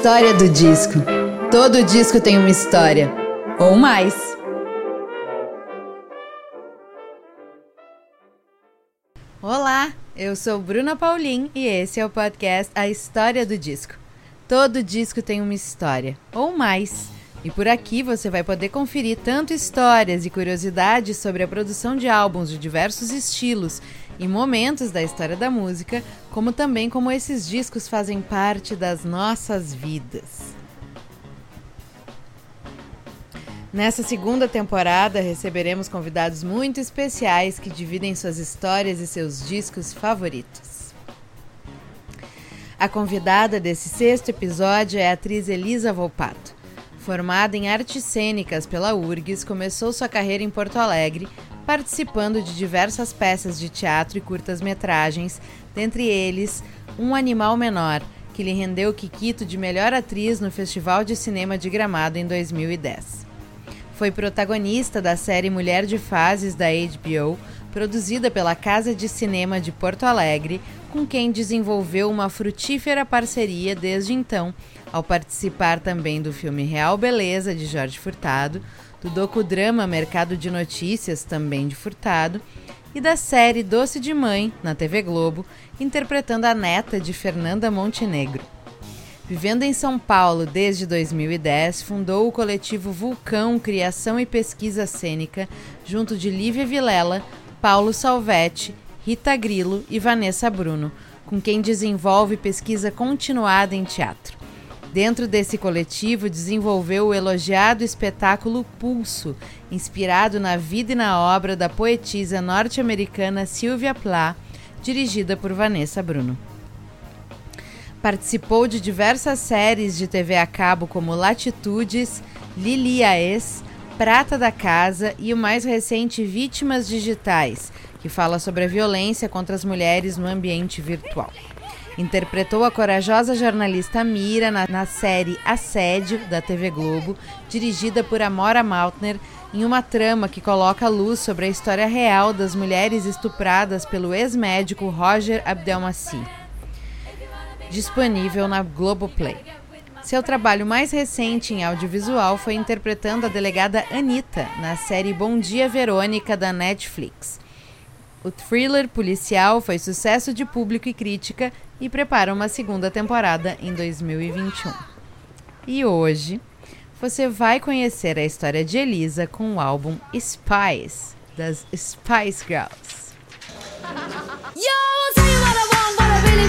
História do disco. Todo disco tem uma história, ou mais. Olá, eu sou Bruna Paulin e esse é o podcast A História do Disco. Todo disco tem uma história, ou mais. E por aqui você vai poder conferir tanto histórias e curiosidades sobre a produção de álbuns de diversos estilos e momentos da história da música, como também como esses discos fazem parte das nossas vidas. Nessa segunda temporada, receberemos convidados muito especiais que dividem suas histórias e seus discos favoritos. A convidada desse sexto episódio é a atriz Elisa Volpato. Formada em artes cênicas pela URGS, começou sua carreira em Porto Alegre, participando de diversas peças de teatro e curtas-metragens, dentre eles Um Animal Menor, que lhe rendeu o Kikito de melhor atriz no Festival de Cinema de Gramado em 2010. Foi protagonista da série Mulher de Fases da HBO, produzida pela Casa de Cinema de Porto Alegre, com quem desenvolveu uma frutífera parceria desde então ao participar também do filme Real Beleza, de Jorge Furtado, do docudrama Mercado de Notícias, também de Furtado, e da série Doce de Mãe, na TV Globo, interpretando a neta de Fernanda Montenegro. Vivendo em São Paulo desde 2010, fundou o coletivo Vulcão Criação e Pesquisa Cênica, junto de Lívia Vilela, Paulo Salvetti, Rita Grilo e Vanessa Bruno, com quem desenvolve pesquisa continuada em teatro. Dentro desse coletivo, desenvolveu o elogiado espetáculo Pulso, inspirado na vida e na obra da poetisa norte-americana Sylvia Plath, dirigida por Vanessa Bruno. Participou de diversas séries de TV a cabo como Latitudes, Lili Aes, Prata da Casa e o mais recente Vítimas Digitais, que fala sobre a violência contra as mulheres no ambiente virtual. Interpretou a corajosa jornalista Mira na, na série Assédio, da TV Globo, dirigida por Amora Maltner, em uma trama que coloca luz sobre a história real das mulheres estupradas pelo ex-médico Roger Abdelmaci. Disponível na Globoplay. Seu trabalho mais recente em audiovisual foi interpretando a delegada Anita na série Bom Dia Verônica da Netflix. O thriller policial foi sucesso de público e crítica e prepara uma segunda temporada em 2021. E hoje você vai conhecer a história de Elisa com o álbum Spice, das Spice Girls.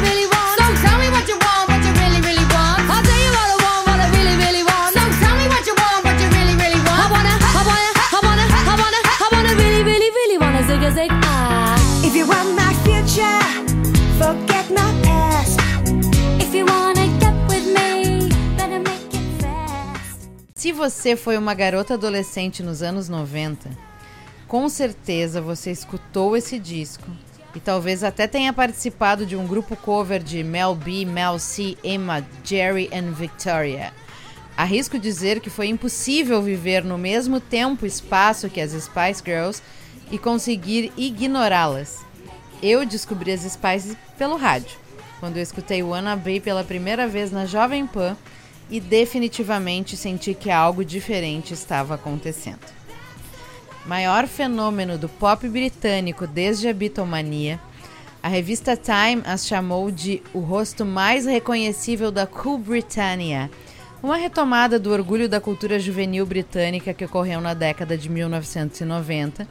If Se você foi uma garota adolescente nos anos 90, com certeza você escutou esse disco e talvez até tenha participado de um grupo cover de Mel B, Mel C, Emma, Jerry and Victoria. Arrisco dizer que foi impossível viver no mesmo tempo e espaço que as Spice Girls e conseguir ignorá-las. Eu descobri as Spice pelo rádio, quando eu escutei Wanna Be pela primeira vez na Jovem Pan e definitivamente senti que algo diferente estava acontecendo. Maior fenômeno do pop britânico desde a Beatlemania, a revista Time as chamou de o rosto mais reconhecível da Cool Britannia, uma retomada do orgulho da cultura juvenil britânica que ocorreu na década de 1990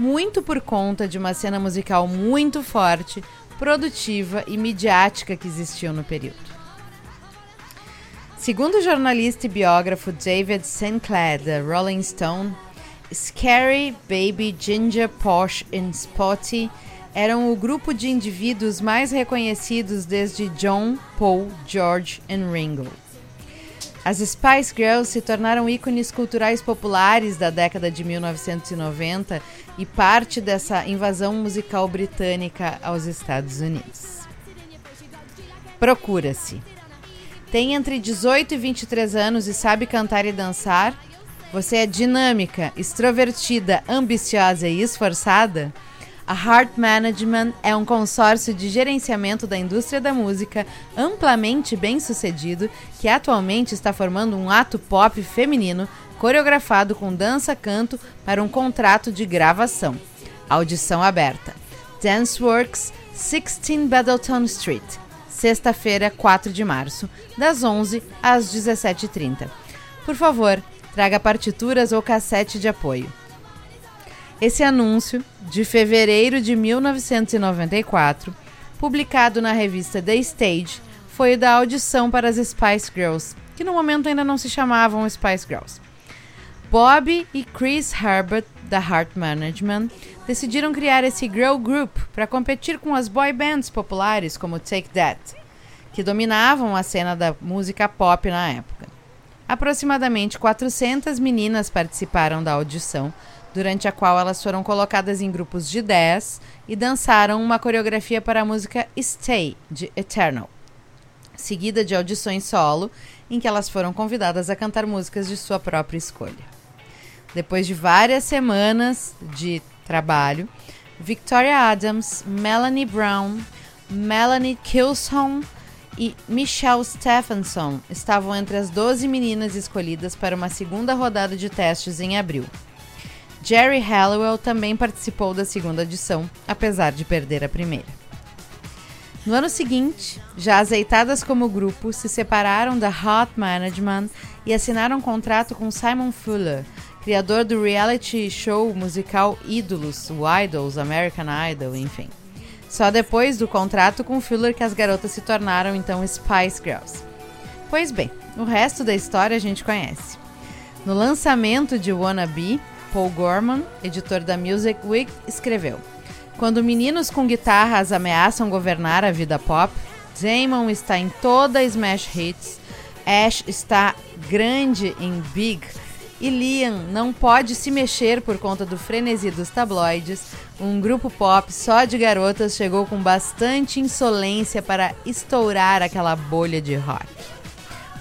muito por conta de uma cena musical muito forte, produtiva e midiática que existiu no período. Segundo o jornalista e biógrafo David Sinclair da Rolling Stone, Scary, Baby, Ginger, Posh e Spotty eram o grupo de indivíduos mais reconhecidos desde John, Paul, George e Ringo. As Spice Girls se tornaram ícones culturais populares da década de 1990 e parte dessa invasão musical britânica aos Estados Unidos. Procura-se. Tem entre 18 e 23 anos e sabe cantar e dançar? Você é dinâmica, extrovertida, ambiciosa e esforçada? A Heart Management é um consórcio de gerenciamento da indústria da música amplamente bem sucedido que atualmente está formando um ato pop feminino coreografado com dança-canto para um contrato de gravação. Audição aberta. Danceworks, 16 Battleton Street, sexta-feira, 4 de março, das 11 às 17h30. Por favor, traga partituras ou cassete de apoio. Esse anúncio, de fevereiro de 1994, publicado na revista The Stage, foi da audição para as Spice Girls, que no momento ainda não se chamavam Spice Girls. Bob e Chris Herbert, da Heart Management, decidiram criar esse girl group para competir com as boy bands populares como Take That, que dominavam a cena da música pop na época. Aproximadamente 400 meninas participaram da audição, durante a qual elas foram colocadas em grupos de 10 e dançaram uma coreografia para a música Stay, de Eternal, seguida de audições solo, em que elas foram convidadas a cantar músicas de sua própria escolha. Depois de várias semanas de trabalho, Victoria Adams, Melanie Brown, Melanie Kilson e Michelle Stephenson estavam entre as 12 meninas escolhidas para uma segunda rodada de testes em abril. Jerry Halliwell também participou da segunda edição, apesar de perder a primeira. No ano seguinte, já azeitadas como grupo, se separaram da Hot Management e assinaram um contrato com Simon Fuller, criador do reality show musical Ídolos, o Idols, American Idol, enfim. Só depois do contrato com Fuller que as garotas se tornaram então Spice Girls. Pois bem, o resto da história a gente conhece. No lançamento de Wanna Be, Paul Gorman, editor da Music Week, escreveu: Quando meninos com guitarras ameaçam governar a vida pop, Damon está em toda Smash Hits, Ash está grande em Big e Liam não pode se mexer por conta do frenesi dos tabloides. Um grupo pop só de garotas chegou com bastante insolência para estourar aquela bolha de rock.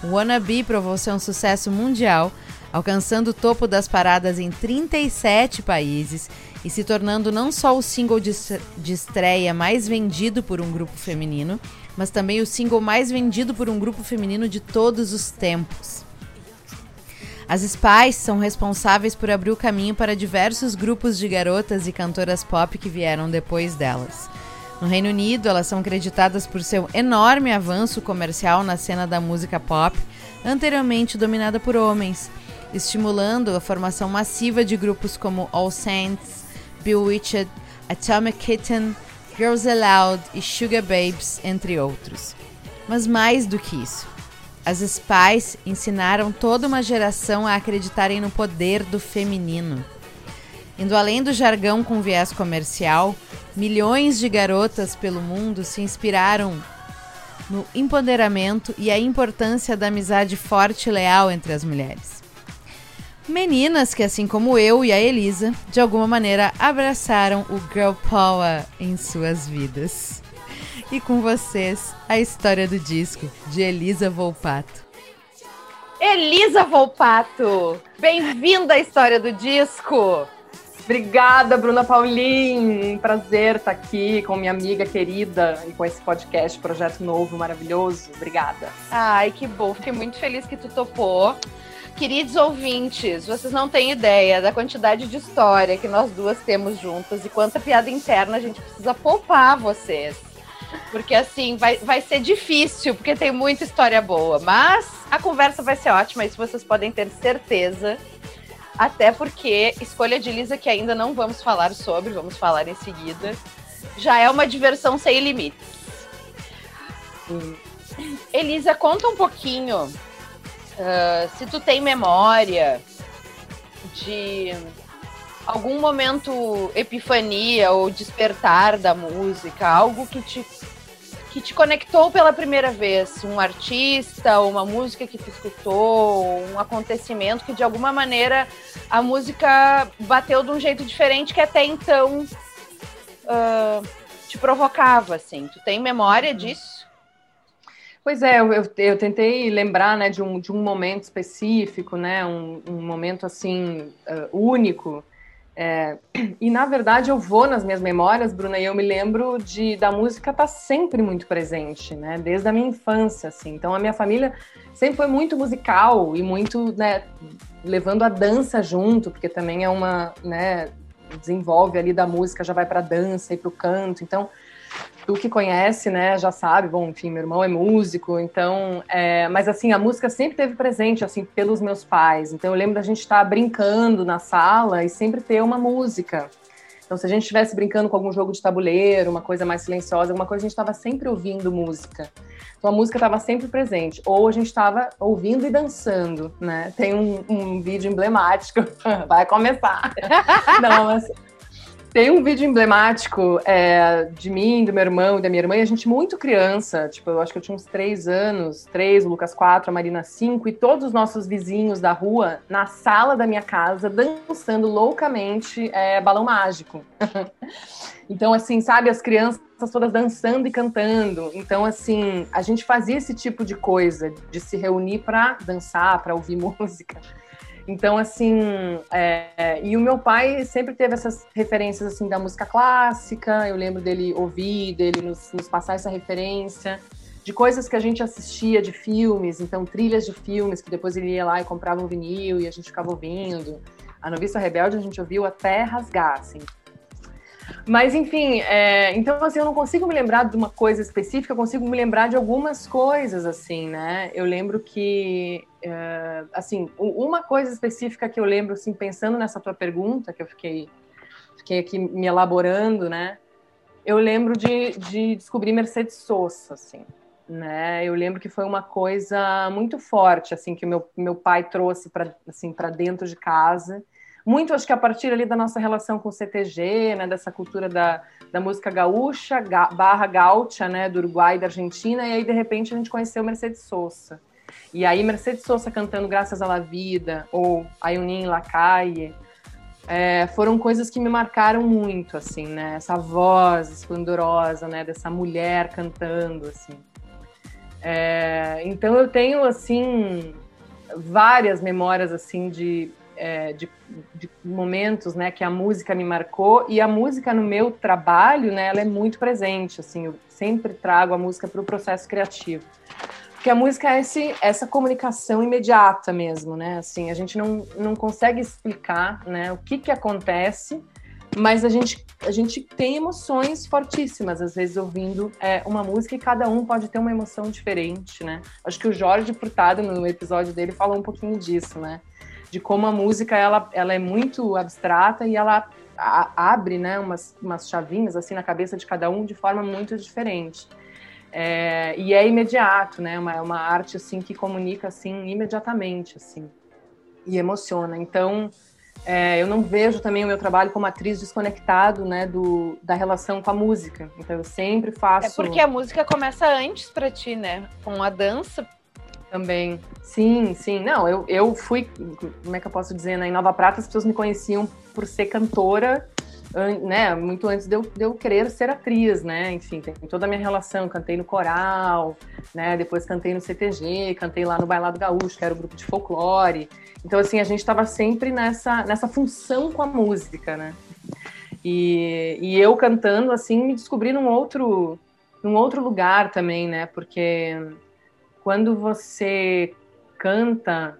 Wannabe provou ser um sucesso mundial alcançando o topo das paradas em 37 países e se tornando não só o single de, de estreia mais vendido por um grupo feminino, mas também o single mais vendido por um grupo feminino de todos os tempos. As Spice são responsáveis por abrir o caminho para diversos grupos de garotas e cantoras pop que vieram depois delas. No Reino Unido, elas são creditadas por seu enorme avanço comercial na cena da música pop, anteriormente dominada por homens, estimulando a formação massiva de grupos como All Saints, Bewitched, Atomic Kitten, Girls Aloud e Sugar Babes, entre outros. Mas mais do que isso, as Spice ensinaram toda uma geração a acreditarem no poder do feminino. Indo além do jargão com viés comercial, milhões de garotas pelo mundo se inspiraram no empoderamento e a importância da amizade forte e leal entre as mulheres. Meninas que, assim como eu e a Elisa, de alguma maneira abraçaram o Girl Power em suas vidas. E com vocês, a história do disco de Elisa Volpato. Elisa Volpato, bem-vinda à história do disco. Obrigada, Bruna Paulin. Um prazer estar aqui com minha amiga querida e com esse podcast, projeto novo, maravilhoso. Obrigada. Ai, que bom. Fiquei muito feliz que tu topou. Queridos ouvintes, vocês não têm ideia da quantidade de história que nós duas temos juntas e quanta piada interna a gente precisa poupar vocês. Porque assim, vai, vai ser difícil, porque tem muita história boa. Mas a conversa vai ser ótima, isso vocês podem ter certeza. Até porque escolha de Lisa, que ainda não vamos falar sobre, vamos falar em seguida, já é uma diversão sem limites. Elisa, conta um pouquinho Uh, se tu tem memória de algum momento epifania ou despertar da música, algo que te que te conectou pela primeira vez, um artista, uma música que tu escutou, um acontecimento que de alguma maneira a música bateu de um jeito diferente que até então uh, te provocava, assim. Tu tem memória disso? Pois é, eu, eu, tentei lembrar né, de, um, de um momento específico, né, um, um momento assim uh, único. É, e na verdade eu vou nas minhas memórias, Bruna, e eu me lembro de da música estar tá sempre muito presente, né? Desde a minha infância, assim. Então a minha família sempre foi muito musical e muito, né, levando a dança junto, porque também é uma, né, desenvolve ali da música, já vai para dança e para o canto. Então tu que conhece, né, já sabe, bom, enfim, meu irmão é músico, então, é, mas assim, a música sempre teve presente, assim, pelos meus pais. Então eu lembro da gente estar brincando na sala e sempre ter uma música. Então, se a gente estivesse brincando com algum jogo de tabuleiro, uma coisa mais silenciosa, alguma coisa, a gente estava sempre ouvindo música. Então, a música estava sempre presente. Ou a gente estava ouvindo e dançando, né? Tem um, um vídeo emblemático, vai começar. Não, mas tem um vídeo emblemático é, de mim, do meu irmão e da minha irmã, e a gente muito criança, tipo, eu acho que eu tinha uns três anos, três, o Lucas quatro, a Marina cinco, e todos os nossos vizinhos da rua, na sala da minha casa, dançando loucamente é, balão mágico. então, assim, sabe, as crianças todas dançando e cantando. Então, assim, a gente fazia esse tipo de coisa, de se reunir para dançar, para ouvir música. Então, assim, é, e o meu pai sempre teve essas referências, assim, da música clássica, eu lembro dele ouvir, dele nos, nos passar essa referência, de coisas que a gente assistia, de filmes, então trilhas de filmes, que depois ele ia lá e comprava um vinil e a gente ficava ouvindo. A Noviça Rebelde a gente ouviu até rasgar, assim. Mas, enfim, é, então, assim, eu não consigo me lembrar de uma coisa específica, eu consigo me lembrar de algumas coisas, assim, né? Eu lembro que, é, assim, uma coisa específica que eu lembro, assim, pensando nessa tua pergunta, que eu fiquei, fiquei aqui me elaborando, né? Eu lembro de, de descobrir Mercedes Sosa, assim, né? Eu lembro que foi uma coisa muito forte, assim, que o meu, meu pai trouxe para assim, dentro de casa, muito acho que a partir ali da nossa relação com o CTG, né, dessa cultura da, da música gaúcha, ga, barra gaúcha, né, do Uruguai e da Argentina, e aí de repente a gente conheceu Mercedes Sosa. E aí Mercedes Sosa cantando Graças à La Vida, ou Ayunin Lacaille, é, foram coisas que me marcaram muito, assim, né, essa voz esplendorosa, né, dessa mulher cantando, assim. É, então eu tenho, assim, várias memórias, assim, de é, de, de, momentos, né, que a música me marcou e a música no meu trabalho, né, ela é muito presente, assim, eu sempre trago a música para o processo criativo, porque a música é esse, essa comunicação imediata mesmo, né, assim, a gente não, não consegue explicar, né, o que que acontece, mas a gente, a gente tem emoções fortíssimas, às vezes, ouvindo é, uma música e cada um pode ter uma emoção diferente, né? Acho que o Jorge Furtado, no episódio dele, falou um pouquinho disso, né? De como a música ela, ela é muito abstrata e ela a, abre né, umas, umas chavinhas assim na cabeça de cada um de forma muito diferente. É, e é imediato, né? Uma, uma arte assim que comunica assim imediatamente, assim, e emociona. Então, é, eu não vejo também o meu trabalho como atriz desconectado, né, do, da relação com a música. Então, eu sempre faço. É porque a música começa antes para ti, né? Com a dança, também. Sim, sim. Não, eu, eu fui, como é que eu posso dizer, né? Em Nova Prata as pessoas me conheciam por ser cantora, né? Muito antes de eu, de eu querer ser atriz, né? Enfim, tem toda a minha relação. Cantei no coral, né? Depois cantei no CTG, cantei lá no Bailado Gaúcho, que era o grupo de folclore. Então, assim, a gente estava sempre nessa, nessa função com a música, né? E, e eu cantando, assim, me descobri num outro, num outro lugar também, né? Porque quando você canta,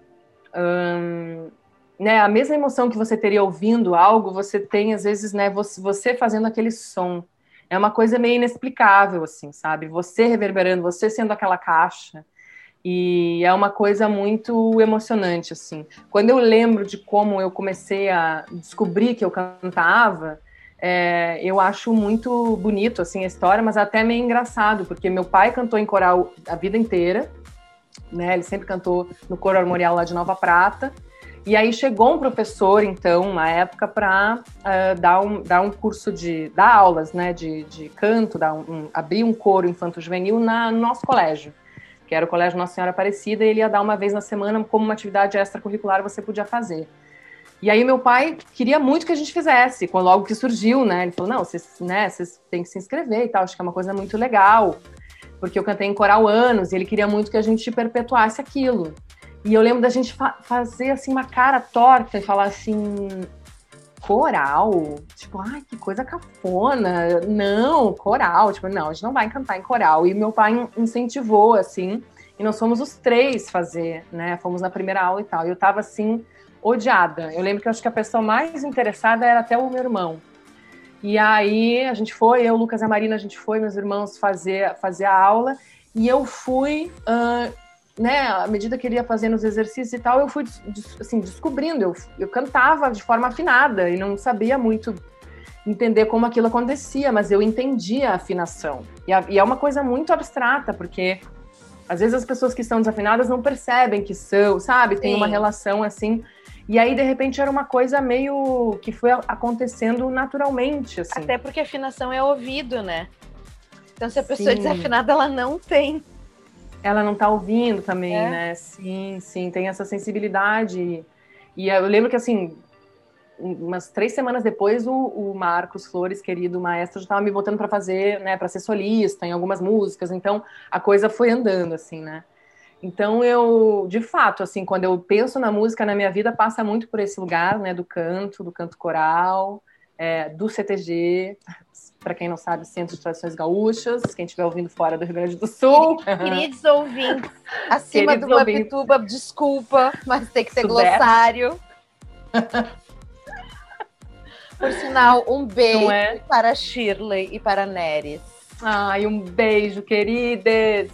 hum, né, a mesma emoção que você teria ouvindo algo, você tem às vezes, né, você, fazendo aquele som. É uma coisa meio inexplicável, assim, sabe? Você reverberando, você sendo aquela caixa. E é uma coisa muito emocionante, assim. Quando eu lembro de como eu comecei a descobrir que eu cantava, é, eu acho muito bonito, assim, a história, mas até meio engraçado, porque meu pai cantou em coral a vida inteira, né? Ele sempre cantou no coro armorial lá de Nova Prata. E aí chegou um professor, então, na época, para uh, eh, dar, um, dar um curso de. dar aulas né, de, de canto, dar um, um, abrir um coro infanto-juvenil no nosso colégio, que era o Colégio Nossa Senhora Aparecida, e ele ia dar uma vez na semana como uma atividade extracurricular você podia fazer. E aí meu pai queria muito que a gente fizesse, logo que surgiu, né? Ele falou, não, vocês, né, vocês têm que se inscrever e tal, acho que é uma coisa muito legal porque eu cantei em coral anos e ele queria muito que a gente perpetuasse aquilo. E eu lembro da gente fa fazer assim uma cara torta e falar assim: coral? Tipo, ai, que coisa cafona. Não, coral. Tipo, não, a gente não vai cantar em coral. E meu pai incentivou, assim, e nós fomos os três fazer, né? Fomos na primeira aula e tal. E eu tava, assim, odiada. Eu lembro que eu acho que a pessoa mais interessada era até o meu irmão. E aí a gente foi, eu, Lucas e a Marina, a gente foi, meus irmãos, fazer, fazer a aula. E eu fui, uh, né, à medida que ele ia fazendo os exercícios e tal, eu fui assim, descobrindo. Eu, eu cantava de forma afinada e não sabia muito entender como aquilo acontecia, mas eu entendia a afinação. E, a, e é uma coisa muito abstrata, porque às vezes as pessoas que estão desafinadas não percebem que são, sabe? Tem Sim. uma relação assim. E aí, de repente, era uma coisa meio que foi acontecendo naturalmente, assim. Até porque afinação é ouvido, né? Então, se a pessoa é sim. é desafinada, ela não tem. Ela não tá ouvindo também, é. né? Sim, sim, tem essa sensibilidade. E eu lembro que, assim, umas três semanas depois, o, o Marcos Flores, querido maestro, já estava me botando para fazer, né, para ser solista em algumas músicas. Então, a coisa foi andando, assim, né? Então eu, de fato, assim, quando eu penso na música na minha vida, passa muito por esse lugar, né, do canto, do canto coral, é, do CTG, para quem não sabe, Centro de Tradições Gaúchas, quem estiver ouvindo fora do Rio Grande do Sul. Queridos ouvintes, acima Queridos do Mapituba, desculpa, mas tem que ter Sudeste. glossário. Por sinal, um beijo é? para Shirley e para Neres. Ai, um beijo, queridas!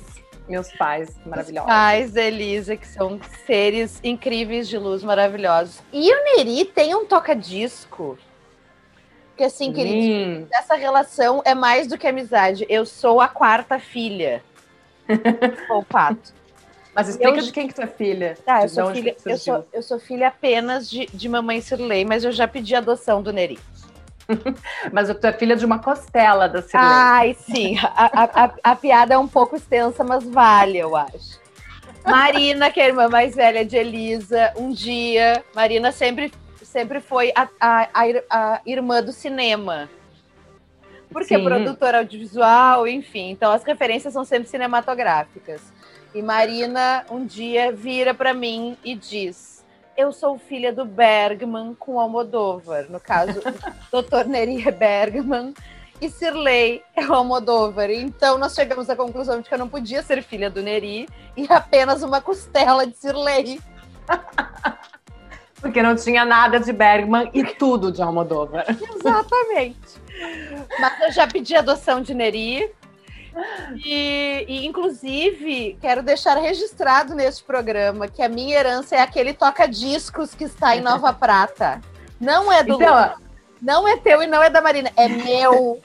meus pais maravilhosos. Os pais Elisa, que são seres incríveis de luz, maravilhosos. E o Neri tem um toca-disco. Porque assim, querido, essa relação é mais do que amizade. Eu sou a quarta filha. o pato. Mas explica eu... de quem que tu é filha. Tá, eu sou filha, eu sou, eu sou filha apenas de, de mamãe Sirley, mas eu já pedi adoção do Neri. Mas tu é filha de uma costela da Cirlei. Ai, sim. A, a, a, piada é um pouco extensa, mas vale, eu acho. Marina, que é a irmã mais velha de Elisa, um dia, Marina sempre, sempre foi a, a, a irmã do cinema. Porque é produtora audiovisual, enfim. Então as referências são sempre cinematográficas. E Marina um dia vira para mim e diz: eu sou filha do Bergman com Almodóvar. No caso, Dr. Neri Bergman e Sirley é Almodóvar. Então nós chegamos à conclusão de que eu não podia ser filha do Neri e apenas uma costela de Sirley. Porque não tinha nada de Bergman e tudo de Almodóvar. Exatamente. Mas eu já pedi adoção de Neri. E, e, inclusive, quero deixar registrado neste programa que a minha herança é aquele toca-discos que está em Nova Prata. Não é do então, Não é teu e não é da Marina, é meu.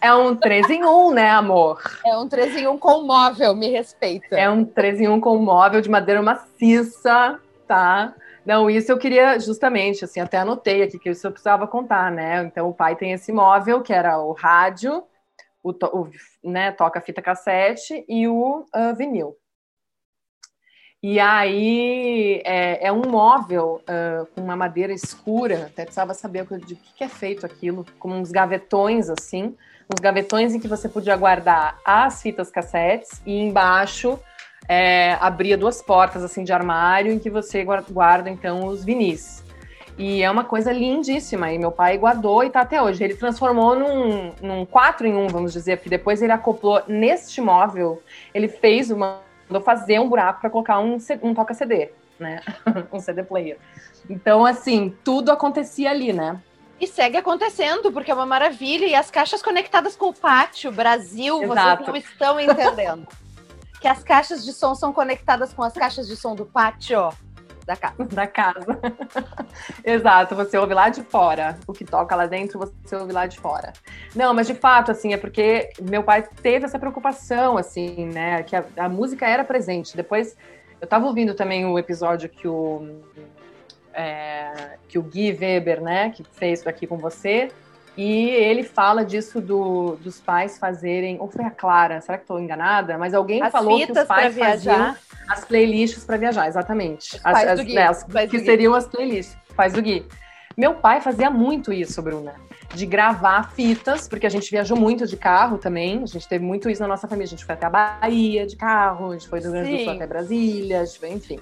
É um 3 em 1, né, amor? É um 3 em 1 com móvel, me respeita. É um 3 em 1 com móvel de madeira maciça, tá? Não, isso eu queria justamente, assim, até anotei aqui que isso eu precisava contar, né? Então o pai tem esse móvel que era o rádio, o, o né, toca fita cassete e o uh, vinil. E aí é, é um móvel uh, com uma madeira escura, até precisava saber de que, que é feito aquilo, com uns gavetões assim, uns gavetões em que você podia guardar as fitas cassetes e embaixo é, abria duas portas assim de armário em que você guarda então os vinis. E é uma coisa lindíssima. E meu pai guardou e tá até hoje. Ele transformou num, num 4 em 1, vamos dizer, porque depois ele acoplou neste móvel, ele fez uma. mandou fazer um buraco para colocar um, um toca-CD, né? um CD player. Então, assim, tudo acontecia ali, né? E segue acontecendo, porque é uma maravilha. E as caixas conectadas com o pátio, Brasil, Exato. vocês não estão entendendo. que as caixas de som são conectadas com as caixas de som do pátio da casa. Da casa. Exato, você ouve lá de fora. O que toca lá dentro, você ouve lá de fora. Não, mas de fato, assim, é porque meu pai teve essa preocupação, assim, né? Que a, a música era presente. Depois, eu tava ouvindo também o episódio que o. É, que o Gui Weber, né, que fez aqui com você, e ele fala disso do, dos pais fazerem, ou foi a Clara, será que estou enganada? Mas alguém as falou que os pais faziam as playlists para viajar, exatamente. As, as, né, as que seriam as playlists. Faz do Gui. Meu pai fazia muito isso, Bruna, de gravar fitas, porque a gente viajou muito de carro também. A gente teve muito isso na nossa família. A gente foi até a Bahia de carro, a gente foi do Rio Grande do Sul até Brasília, gente enfim.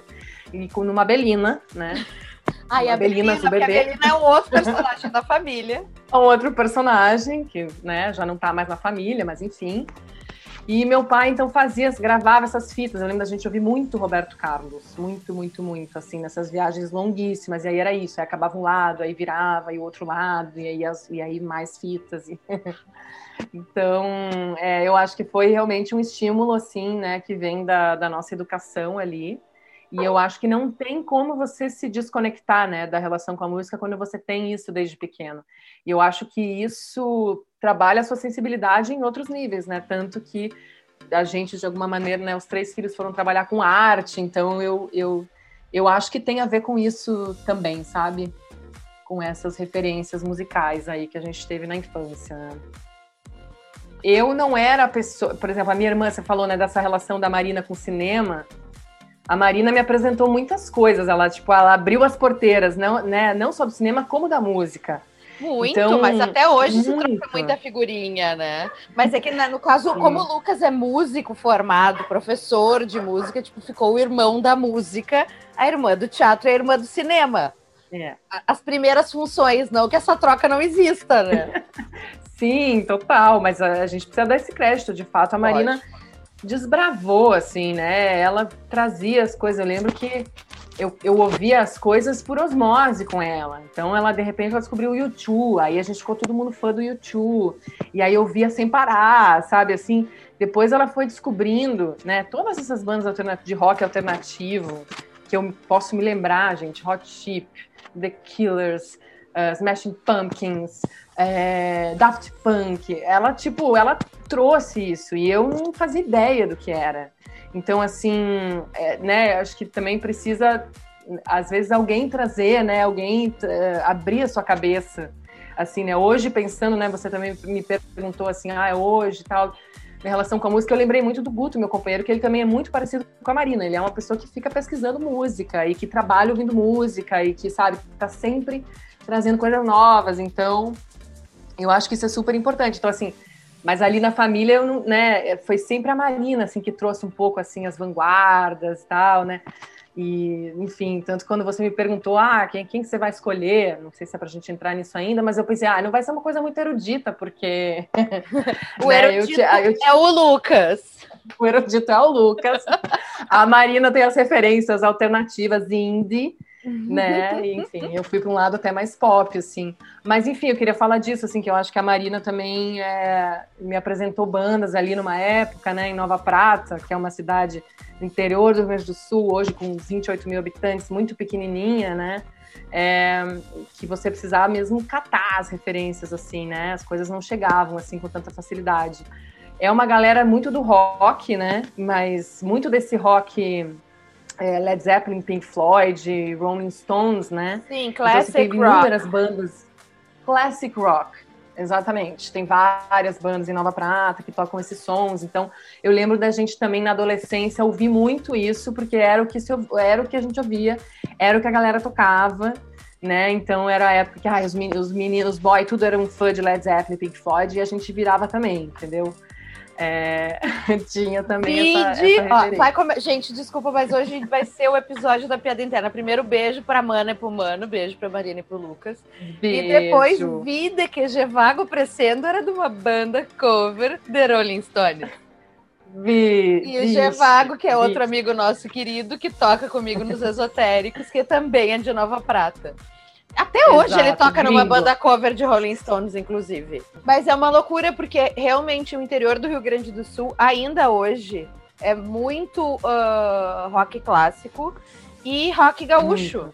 E numa Belina, né? Ai, a Belina, o bebê. porque a Belina é um outro personagem da família. um outro personagem que né, já não tá mais na família, mas enfim. E meu pai, então, fazia, gravava essas fitas. Eu lembro da gente ouvir muito Roberto Carlos. Muito, muito, muito, assim, nessas viagens longuíssimas. E aí era isso, aí acabava um lado, aí virava, e o outro lado, e aí, as- e aí mais fitas. E- então, é, eu acho que foi realmente um estímulo, assim, né, que vem da, da nossa educação ali. E eu acho que não tem como você se desconectar, né, da relação com a música quando você tem isso desde pequeno. E eu acho que isso trabalha a sua sensibilidade em outros níveis, né? Tanto que a gente, de alguma maneira, né, os três filhos foram trabalhar com arte, então eu, eu, eu acho que tem a ver com isso também, sabe? Com essas referências musicais aí que a gente teve na infância. Eu não era a pessoa, por exemplo, a minha irmã, você falou, né, dessa relação da Marina com o cinema. A Marina me apresentou muitas coisas, ela, tipo, ela abriu as porteiras, não, né, não só do cinema, como da música. Muito, Então, mas até hoje se muito. troca muita figurinha, né? Mas é que, né, no caso, Sim. como o Lucas é músico formado, professor de música, tipo, ficou o irmão da música, a irmã do teatro e a irmã do cinema. É. As primeiras funções, não que essa troca não exista, né? Sim, total, mas a, a gente precisa dar esse crédito, de fato. A Marina desbravou, assim, né? Ela trazia as coisas. Eu lembro que eu, eu ouvia as coisas por osmose com ela. Então, ela, de repente, ela descobriu o YouTube. Aí a gente ficou todo mundo fã do YouTube. E aí eu via sem parar, sabe? Assim, depois ela foi descobrindo, né? Todas essas bandas de rock alternativo que eu posso me lembrar, gente. Hot Chip, The Killers, uh, Smashing Pumpkins, é, Daft Punk. Ela, tipo, ela trouxe isso e eu não fazia ideia do que era. Então, assim, é, né, acho que também precisa, às vezes, alguém trazer, né, alguém eh, abrir a sua cabeça. Assim, né, hoje pensando, né, você também me perguntou assim, ah, hoje e tal, em relação com a música, eu lembrei muito do Guto, meu companheiro, que ele também é muito parecido com a Marina. Ele é uma pessoa que fica pesquisando música e que trabalha ouvindo música e que, sabe, tá sempre trazendo coisas novas. Então, eu acho que isso é super importante. Então, assim, mas ali na família, eu não, né, foi sempre a Marina, assim, que trouxe um pouco, assim, as vanguardas e tal, né? E, enfim, tanto quando você me perguntou, ah, quem, quem que você vai escolher? Não sei se é pra gente entrar nisso ainda, mas eu pensei, ah, não vai ser uma coisa muito erudita, porque... O né, eu erudito eu te- é o Lucas. o erudito é o Lucas. A Marina tem as referências alternativas indie, né? Enfim, eu fui para um lado até mais pop, assim. Mas, enfim, eu queria falar disso, assim, que eu acho que a Marina também é, me apresentou bandas ali numa época, né, em Nova Prata, que é uma cidade do interior do Rio Grande do Sul, hoje com 28 mil habitantes, muito pequenininha, né? É, que você precisava mesmo catar as referências, assim, né? As coisas não chegavam, assim, com tanta facilidade. É uma galera muito do rock, né? Mas muito desse rock é, Led Zeppelin, Pink Floyd, Rolling Stones, né? Sim, Então, classic teve rock. inúmeras bandas. Classic rock, exatamente. Tem várias bandas em Nova Prata que tocam esses sons. Então, eu lembro da gente também na adolescência ouvir muito isso, porque era o que, se, era o que a gente ouvia, era o que a galera tocava. Né? Então era a época que os, meni- os meninos, os boy, tudo era um fã de Led Zeppelin, Pink Floyd, e a gente virava também, entendeu? É, tinha também essa, essa ó, come- Gente, desculpa, mas hoje vai ser o episódio da piada interna. Primeiro, beijo pra Mana e pro Mano, beijo pra Marina e pro Lucas. E depois, Beijo. Vida que Gevago Crescendo era de uma banda cover de Rolling Stones. Vi, E o vi, Gevago, que é vi. outro amigo nosso querido, que toca comigo nos Esotéricos, que também é de Nova Prata. Até hoje ele Exato, toca numa banda cover de Rolling Stones, inclusive. Mas é uma loucura, porque realmente o interior do Rio Grande do Sul, ainda hoje, é muito ah, rock clássico e rock gaúcho.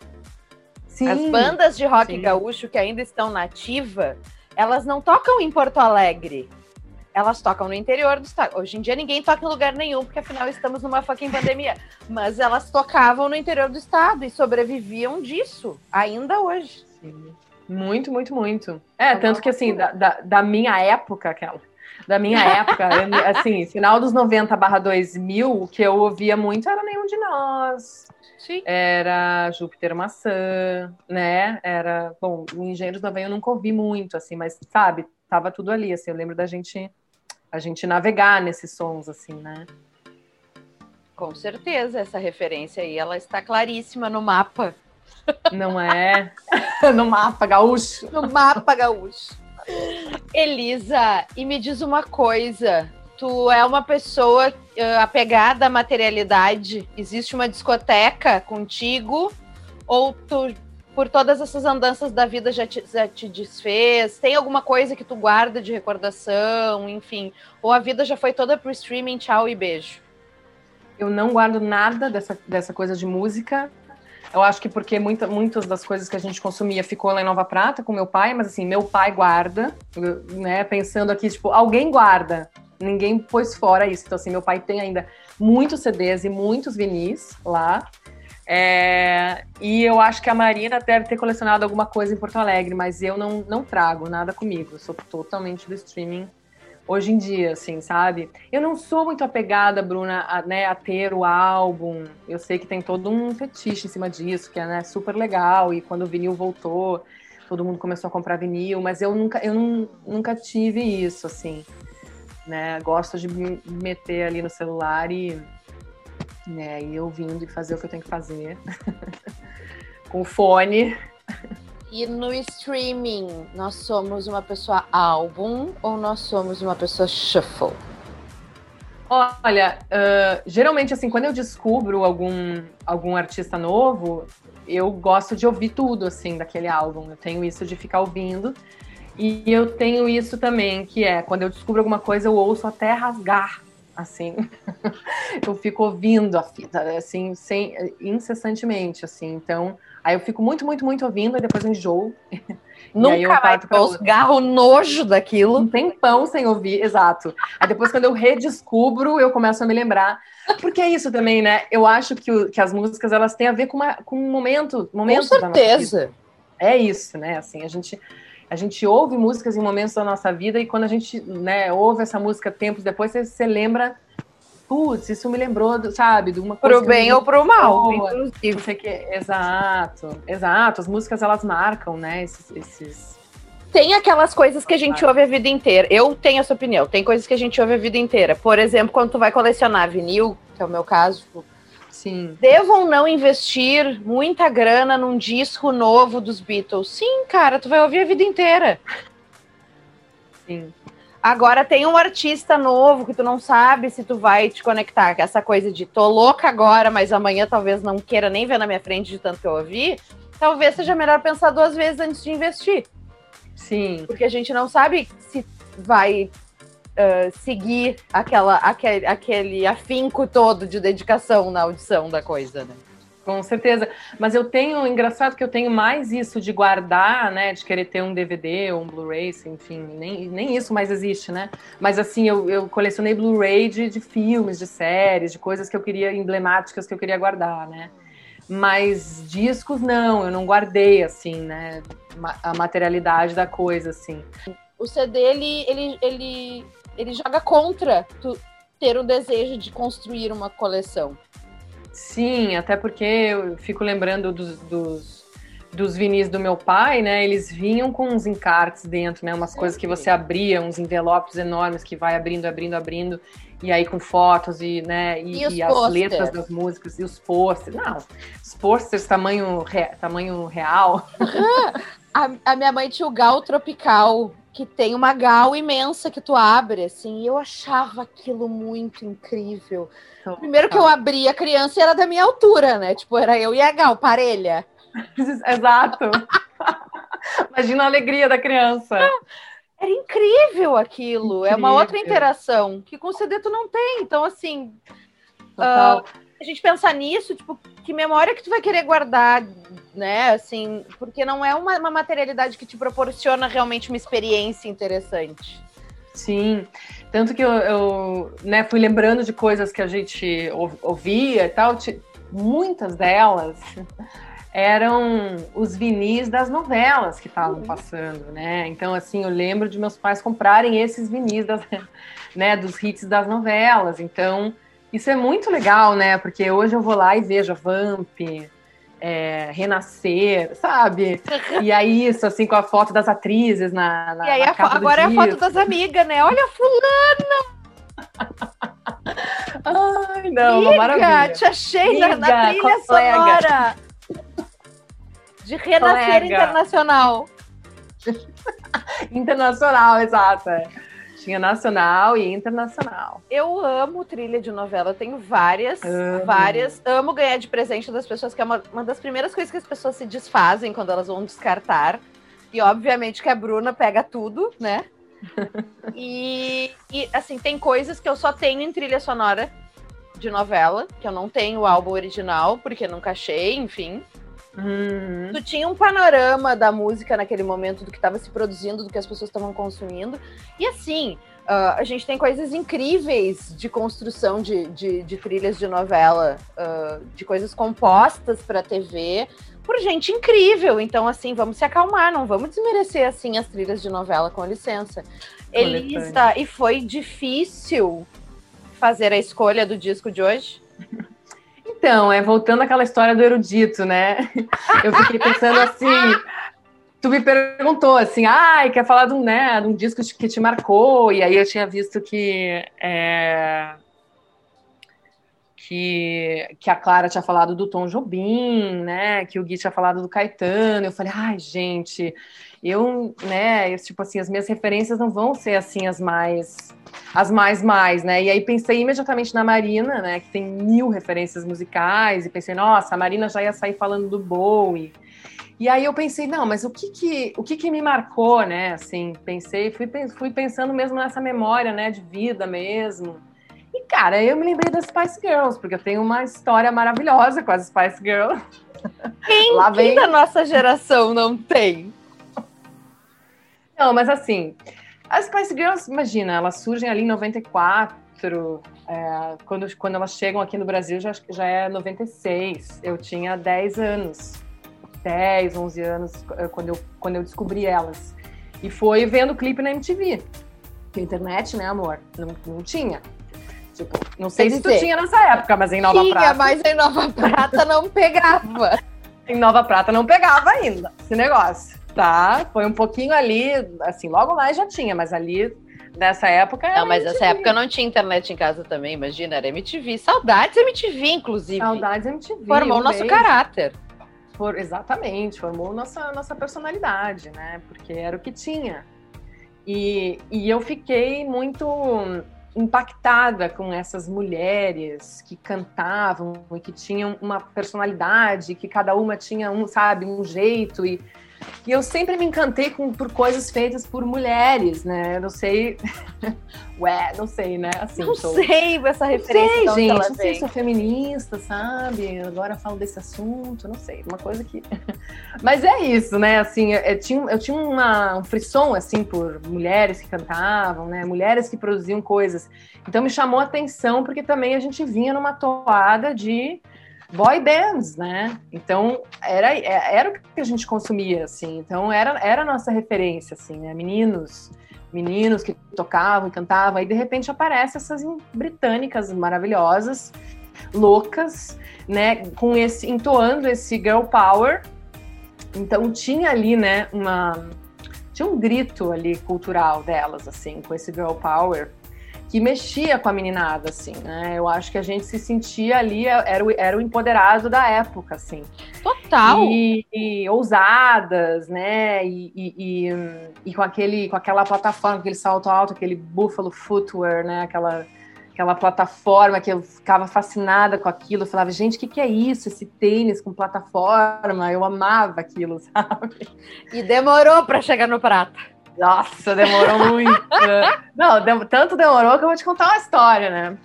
Sim, As bandas de rock sim. gaúcho que ainda estão nativa, elas não tocam em Porto Alegre. Elas tocam no interior do estado. Hoje em dia ninguém toca em lugar nenhum, porque afinal estamos numa fucking pandemia. Mas elas tocavam no interior do estado e sobreviviam disso, ainda hoje. Sim. Muito, muito, muito. É, É tanto que assim, da, da, da minha época, aquela. Da minha época, assim, final dos 90 barra 2000, o que eu ouvia muito era Nenhum de Nós, Sim. era Júpiter Maçã, né? Era, bom, o Engenheiros do Havaí eu nunca ouvi muito, assim, mas, sabe, tava tudo ali, assim, eu lembro da gente, a gente navegar nesses sons, assim, né? Com certeza, essa referência aí, ela está claríssima no mapa Não é? no mapa gaúcho. No mapa gaúcho. Elisa, e me diz uma coisa. Tu é uma pessoa uh, apegada à materialidade? Existe uma discoteca contigo? Ou tu, por todas essas andanças da vida, já te, já te desfez? Tem alguma coisa que tu guarda de recordação? Enfim. Ou a vida já foi toda pro streaming, tchau e beijo? Eu não guardo nada dessa, dessa coisa de música. Eu acho que porque muita, muitas das coisas que a gente consumia ficou lá em Nova Prata com meu pai, mas assim, meu pai guarda, né? Pensando aqui, tipo, alguém guarda. Ninguém pôs fora isso. Então, assim, meu pai tem ainda muitos CDs e muitos vinis lá. É, e eu acho que a Marina deve ter colecionado alguma coisa em Porto Alegre, mas eu não, não trago nada comigo. Eu sou totalmente do streaming hoje em dia, assim, sabe? Eu não sou muito apegada, Bruna, a, né, a ter o álbum. Eu sei que tem todo um fetiche em cima disso, que é né, super legal. E quando o vinil voltou, todo mundo começou a comprar vinil, mas eu nunca, eu não, nunca tive isso, assim. Né? Gosto de me meter ali no celular e, né, e ouvindo e fazer o que eu tenho que fazer. Com fone. E no streaming, nós somos uma pessoa álbum ou nós somos uma pessoa shuffle? Olha, uh, geralmente, assim, quando eu descubro algum, algum artista novo, eu gosto de ouvir tudo, assim, daquele álbum. Eu tenho isso de ficar ouvindo. E eu tenho isso também, que é, quando eu descubro alguma coisa, eu ouço até rasgar, assim. eu fico ouvindo a fita, assim, sem, incessantemente, assim. Então, Aí eu fico muito, muito, muito ouvindo, e depois eu enjoo. Nunca vai garro nojo daquilo. Um tempão sem ouvir, exato. Aí depois, quando eu redescubro, eu começo a me lembrar. Porque é isso também, né? Eu acho que, o, que as músicas, elas têm a ver com, uma, com um momento, momento Com certeza. É isso, né? Assim, a gente... A gente ouve músicas em momentos da nossa vida e quando a gente né, ouve essa música tempos depois, você, você lembra putz, isso me lembrou, do, sabe, de uma coisa. Pro bem ou pro mal, inclusive. Que, exato, exato. As músicas elas marcam, né? Esses, esses. Tem aquelas coisas que a gente ouve a vida inteira. Eu tenho essa opinião. Tem coisas que a gente ouve a vida inteira. Por exemplo, quando tu vai colecionar vinil, que é o meu caso. Sim. Devam não investir muita grana num disco novo dos Beatles? Sim, cara, tu vai ouvir a vida inteira. Sim. Agora tem um artista novo que tu não sabe se tu vai te conectar, com essa coisa de tô louca agora, mas amanhã talvez não queira nem ver na minha frente de tanto que eu ouvi. Talvez seja melhor pensar duas vezes antes de investir. Sim. Porque a gente não sabe se vai uh, seguir aquela, aquele, aquele afinco todo de dedicação na audição da coisa, né? Com certeza. Mas eu tenho, engraçado que eu tenho mais isso de guardar, né? De querer ter um DVD ou um Blu-ray, enfim, nem, nem isso mais existe, né? Mas assim, eu, eu colecionei Blu-ray de, de filmes, de séries, de coisas que eu queria, emblemáticas que eu queria guardar, né? Mas discos não, eu não guardei, assim, né? A materialidade da coisa, assim. O CD, ele, ele, ele, ele joga contra tu ter o desejo de construir uma coleção. Sim, até porque eu fico lembrando dos, dos, dos vinis do meu pai, né? Eles vinham com uns encartes dentro, né? Umas coisas que você abria, uns envelopes enormes que vai abrindo, abrindo, abrindo, e aí com fotos e, né? E, E e as letras das músicas e os posters. Não, os posters tamanho, re- tamanho real. A, a minha mãe tinha o Gal Tropical, que tem uma gal imensa que tu abre, assim, e eu achava aquilo muito incrível. Primeiro que eu abri, a criança era da minha altura, né? Tipo, era eu e a gal, parelha. Exato. Imagina a alegria da criança. Era incrível aquilo. É uma Incrível. outra interação que com o CD tu não tem. Então, assim, Total. A gente pensar nisso, tipo, que memória que tu vai querer guardar, né? Assim, porque não é uma, uma materialidade que te proporciona realmente uma experiência interessante. Sim, tanto que eu, eu, né, fui lembrando de coisas que a gente ou- ouvia e tal, muitas delas eram os vinis das novelas que estavam passando, né? Então, assim, eu lembro de meus pais comprarem esses vinis das, né, dos hits das novelas. Então, isso é muito legal, né? Porque hoje eu vou lá e vejo a Vamp, é, Renascer, sabe? E aí, isso, assim, com a foto das atrizes na, na e aí na capa agora é a foto das amigas, né? Olha, Ai, não, uma Amiga, maravilha. te achei na, na Amiga, trilha colega. sonora. De renascer Colega. internacional. Internacional, exato. Tinha nacional e internacional. Eu amo trilha de novela, eu tenho várias, Amo. várias. Amo ganhar de presente das pessoas, que é uma, uma das primeiras coisas que as pessoas se desfazem quando elas vão descartar. E obviamente que a Bruna pega tudo, né? E, e, assim, tem coisas que eu só tenho em trilha sonora de novela, que eu não tenho o álbum original, porque nunca achei, enfim. Uhum. Tu tinha um panorama da música naquele momento, do que estava se produzindo, do que as pessoas estavam consumindo. E assim, ah, a gente tem coisas incríveis de construção de, de, de trilhas de novela, ah, de coisas compostas para TV, por gente incrível. Então, assim, vamos se acalmar, não vamos desmerecer assim as trilhas de novela, com licença. Elisa, e foi difícil fazer a escolha do disco de hoje? Então, é voltando àquela história do erudito, né? Eu fiquei pensando assim. Tu me perguntou assim, ai, quer falar de um, né, de um disco que te marcou? E aí eu tinha visto que é, que, que a Clara tinha falado do Tom Jobim, né? Que o Gui tinha falado do Caetano. Eu falei, ai, gente, eu, né? eu, tipo assim, as minhas referências não vão ser assim as mais as mais mais, né? E aí pensei imediatamente na Marina, né? Que tem mil referências musicais, e pensei, nossa, a Marina já ia sair falando do Bowie. E aí eu pensei, não, mas o que que, o que, que me marcou, né? Assim, pensei, fui, fui pensando mesmo nessa memória, né, de vida mesmo. E, cara, eu me lembrei das Spice Girls, porque eu tenho uma história maravilhosa com as Spice Girls. Quem, Lá quem vem- da nossa geração não tem? Não, mas assim, as Spice Girls, imagina, elas surgem ali em 94, é, quando, quando elas chegam aqui no Brasil já, já é 96. Eu tinha 10 anos, 10, 11 anos, eh, quando eu, quando eu descobri elas. E foi vendo o clipe na MTV. Porque internet, né, amor? Não, não tinha. Tipo, não sei Quer se tu dizer, tinha nessa época, mas em Nova Tinha, Prata. mas em Nova Prata não pegava. Em Nova Prata não pegava ainda esse negócio, tá? Foi um pouquinho ali, assim, logo mais já tinha, mas ali nessa época. era Não, mas nessa época não tinha internet em casa também, imagina, era MTV. Saudades MTV, inclusive. Saudades MTV. Formou um nosso beijo. caráter. For- exatamente, formou nossa, nossa personalidade, né? Porque era o que tinha. E, e eu fiquei muito impactada com essas mulheres que cantavam e que tinham uma personalidade, que cada uma tinha um, sabe, um jeito e e eu sempre me encantei com, por coisas feitas por mulheres, né? Eu não sei. Ué, não sei, né? Assim, Não sou- sei essa não referência sei, de onde gente, não sei, vem. sou feminista, sabe? Agora falo desse assunto, não sei, uma coisa que. Mas é isso, né? Assim, eu, eu tinha, eu tinha uma, um frisson, assim, por mulheres que cantavam, né? Mulheres que produziam coisas. Então me chamou a atenção, porque também a gente vinha numa toada de boy bands, né? Então era, era o que a gente consumia, assim. Então era, era a nossa referência, assim, né? Meninos meninos que tocavam e cantavam, aí de repente aparecem essas britânicas maravilhosas, loucas, né, com esse entoando esse girl power. Então tinha ali, né, uma tinha um grito ali cultural delas assim, com esse girl power que mexia com a meninada assim, né? Eu acho que a gente se sentia ali era o, era o empoderado da época assim Total. e, e ousadas, né? E, e- e, com aquele, com aquela plataforma, aquele salto alto, aquele buffalo footwear, né? Aquela, aquela plataforma que eu ficava fascinada com aquilo. Eu falava, gente, o que, que é isso? Esse tênis com plataforma? Eu amava aquilo, sabe? E demorou pra chegar no prata. Nossa, demorou muito. Não, dem- tanto demorou que eu vou te contar uma história, né?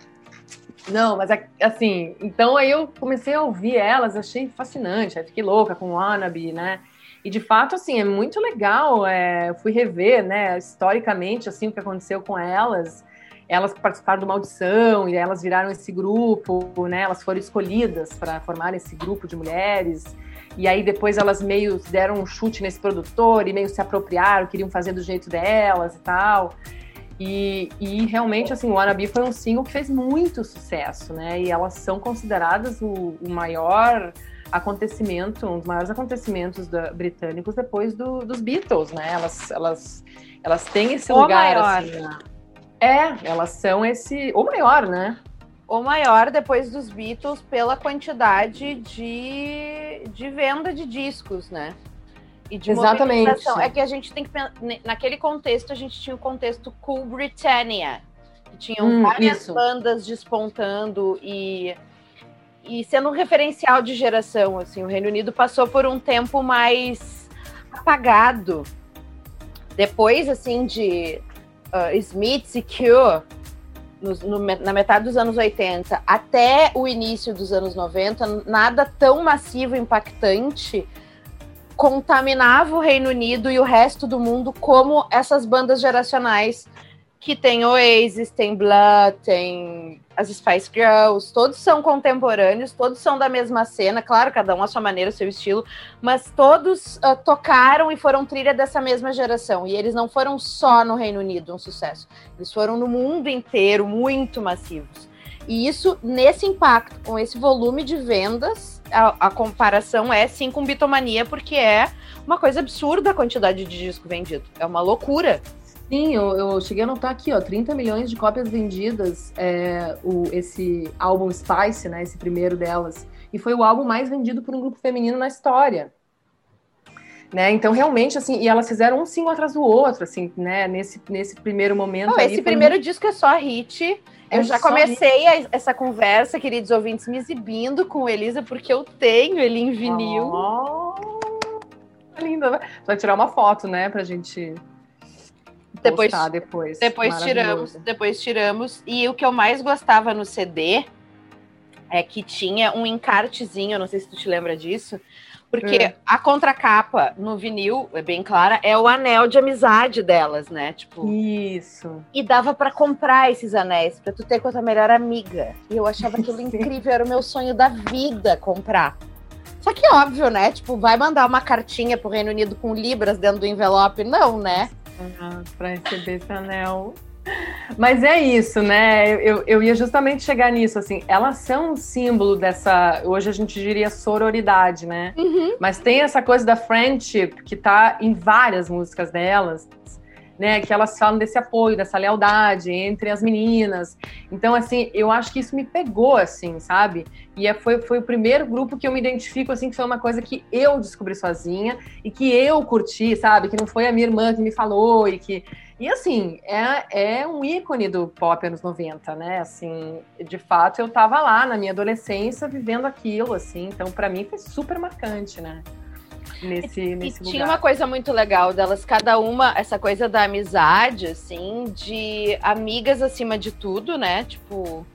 Não, mas é- assim, então aí eu comecei a ouvir elas, achei fascinante, fiquei louca com Wannabe, né? E de fato, assim, é muito legal. É, eu fui rever, né, historicamente, assim, o que aconteceu com elas. Elas participaram de uma audição e elas viraram esse grupo, né? Elas foram escolhidas para formar esse grupo de mulheres. E aí depois elas meio deram um chute nesse produtor e meio se apropriaram, queriam fazer do jeito delas e tal. E, e realmente, assim, o Wannabe foi um single que fez muito sucesso, né? E elas são consideradas o, o maior acontecimento, um dos maiores acontecimentos da- britânicos depois do- dos Beatles, né? Elas, elas, elas têm esse O lugar, maior. assim, na- É, elas são esse... O maior, né? O maior depois dos Beatles pela quantidade de, de venda de discos, né? E de Exatamente. É que a gente tem que naquele contexto a gente tinha o contexto Cool Britannia, que tinham Hum, várias isso. bandas despontando e e sendo um referencial de geração, assim, o Reino Unido passou por um tempo mais apagado. Depois, assim, de uh, Smiths e Cure, no na metade dos anos 80 até o início dos anos 90, nada tão massivo e impactante contaminava o Reino Unido e o resto do mundo como essas bandas geracionais que tem Oasis, tem Blood, tem as Spice Girls, todos são contemporâneos, todos são da mesma cena, claro, cada um à sua maneira, seu estilo, mas todos ah, tocaram e foram trilha dessa mesma geração. E eles não foram só no Reino Unido um sucesso, eles foram no mundo inteiro muito massivos. E isso, nesse impacto, com esse volume de vendas, a, a comparação é sim com Bitomania, porque é uma coisa absurda a quantidade de disco vendido. É uma loucura. Sim, eu, eu cheguei a notar aqui, ó, 30 milhões de cópias vendidas, é, o, esse álbum Spice, né, esse primeiro delas, e foi o álbum mais vendido por um grupo feminino na história. Né? Então, realmente, assim, e elas fizeram um single atrás do outro, assim, né, nesse, nesse primeiro momento. Não, esse primeiro disco é só hit. É Eu já comecei essa conversa, queridos ouvintes, me exibindo com Elisa, porque eu tenho ele em vinil. Oh, linda. né? Vai tirar uma foto, né, pra gente Depois- postar depois. Depois tiramos, depois tiramos. E o que eu mais gostava no CD é que tinha um encartezinho, não sei se tu te lembra disso, porque É. a contracapa no vinil, é bem clara, é o anel de amizade delas, né? Tipo, Isso. e dava pra comprar esses anéis pra tu ter com a tua melhor amiga. E eu achava aquilo incrível, era o meu sonho da vida comprar. Só que óbvio, né? Tipo, vai mandar uma cartinha pro Reino Unido com libras dentro do envelope? Não, né? Ah, para receber esse anel. Mas é isso, né? Eu, eu ia justamente chegar nisso, assim. Elas são um símbolo dessa. Hoje a gente diria sororidade, né? Mas tem essa coisa da friendship que tá em várias músicas delas, né? Que elas falam desse apoio, dessa lealdade entre as meninas. Então, assim, eu acho que isso me pegou, assim, sabe? E é- foi, foi o primeiro grupo que eu me identifico, assim, que foi uma coisa que eu descobri sozinha e que eu curti, sabe? Que não foi a minha irmã que me falou e que. E assim, é, é um ícone do pop anos 90, né? Assim, de fato, eu tava lá na minha adolescência vivendo aquilo, assim, então para mim foi super marcante, né? Nesse, E nesse tinha lugar. uma coisa muito legal delas, cada uma, essa coisa da amizade, assim, de amigas acima de tudo, né? Tipo.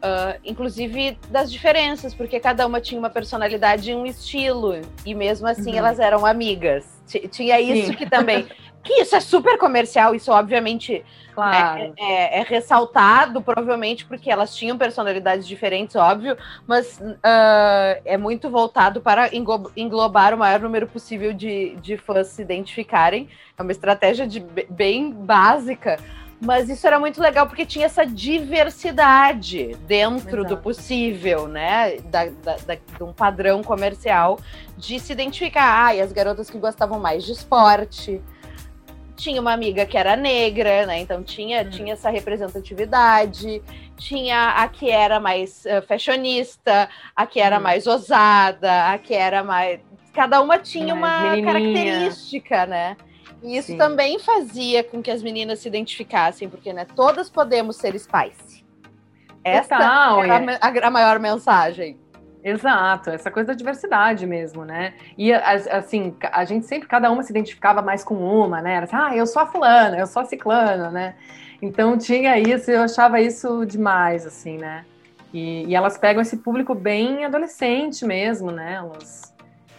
ah, inclusive das diferenças, porque cada uma tinha uma personalidade e um estilo, e mesmo assim Uhum. elas eram amigas. Ti- Tinha isso Sim. que também. Que isso é super comercial, isso obviamente Claro. é, é ressaltado, provavelmente, porque elas tinham personalidades diferentes, óbvio, mas ah, é muito voltado para englo- englobar o maior número possível de, de fãs se identificarem. É uma estratégia de, be- bem básica. Mas isso era muito legal porque tinha essa diversidade dentro do Exato. possível, né? Da, da- da- de um padrão comercial de se identificar. Ah, e as garotas que gostavam mais de esporte, tinha uma amiga que era negra, né? Então tinha, Hum. tinha essa representatividade. Tinha a que era mais eh, fashionista, a que era Hum. mais ousada, a que era mais. Cada uma tinha Mais uma menininha. característica, né? E isso Sim. também fazia com que as meninas se identificassem, porque né, todas podemos ser Spice. Essa Total, era a é. a, a maior mensagem. Exato, essa coisa da diversidade mesmo, né? E as- assim, a gente sempre, cada uma se identificava mais com uma, né? Era assim, ah, eu sou a fulana, eu sou a ciclana, né? Então tinha isso, eu achava isso demais, assim, né? E, e elas pegam esse público bem adolescente mesmo, né? Elas,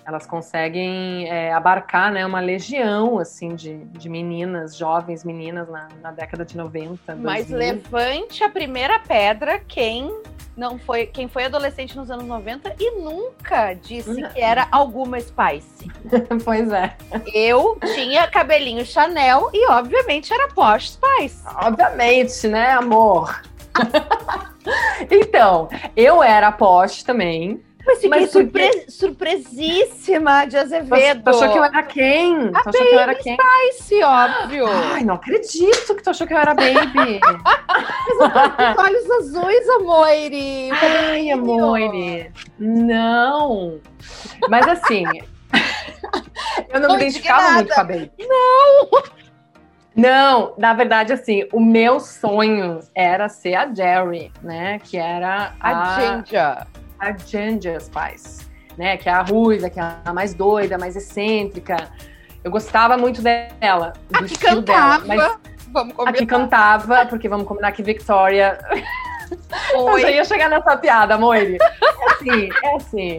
elas conseguem é, abarcar né, uma legião, assim, de, de meninas, jovens meninas na, na década de 90, Mas 2000. levante a primeira pedra quem não foi, quem foi adolescente nos anos 90 e nunca disse Não. que era alguma Spice. pois é. Eu tinha cabelinho Chanel e obviamente era Posh Spice. Obviamente, né, amor? então, eu era poste também, Mas fiquei Mas surpre- surpresíssima de Tu Azevedo. tu achou que eu era quem? Tu A achou que eu era quem? Esse, óbvio. Ai, não acredito que tu achou que eu era baby. Olhos azuis, Amoire. Ai, amore. Não. Mas assim, eu não Tô me identificava muito com a baby. Não! Não, na verdade, assim, o meu sonho era ser a Jerry, né? Que era A a, Ginger. A Ginger Spice, né? Que é a ruiva, que é a mais doida, mais excêntrica. Eu gostava muito dela, do A que cantava. dela. Vamos a que combinar. cantava, porque vamos combinar que Victoria eu já Oi. ia chegar nessa piada, Moire. É assim, é assim.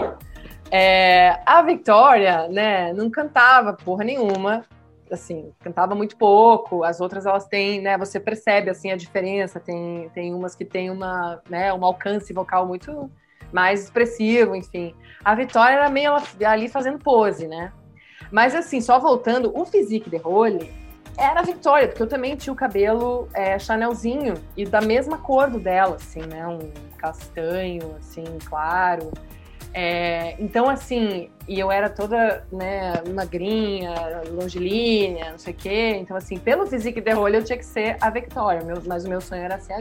É, a Victoria, né, não cantava porra nenhuma. Assim, cantava muito pouco. As outras, elas têm, né, você percebe, assim, a diferença. Tem, tem umas que tem uma, né, um alcance vocal muito mais expressivo, enfim. A Victoria era meio ali fazendo pose, né? Mas, assim, só voltando, o Physique de Role era a Victoria, porque eu também tinha o cabelo é, Chanelzinho e da mesma cor do dela, assim, né? Um castanho, assim, claro. É, então, assim, e eu era toda, né, magrinha, longilínea, não sei o quê. Então, assim, pelo physique de rolho, eu tinha que ser a Victoria, meu- mas o meu sonho era ser a.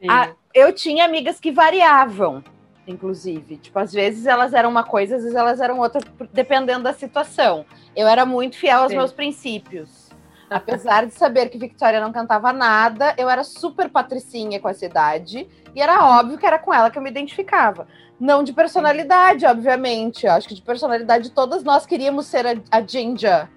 E- Ah, eu tinha amigas que variavam, inclusive. Tipo, às vezes elas eram uma coisa, às vezes elas eram outra, dependendo da situação. Eu era muito fiel aos Sim. meus princípios. Apesar de saber que Victoria não cantava nada, eu era super patricinha com essa idade. E era óbvio que era com ela que eu me identificava. Não de personalidade, obviamente. Eu acho que de personalidade todas nós queríamos ser a, a Ginger.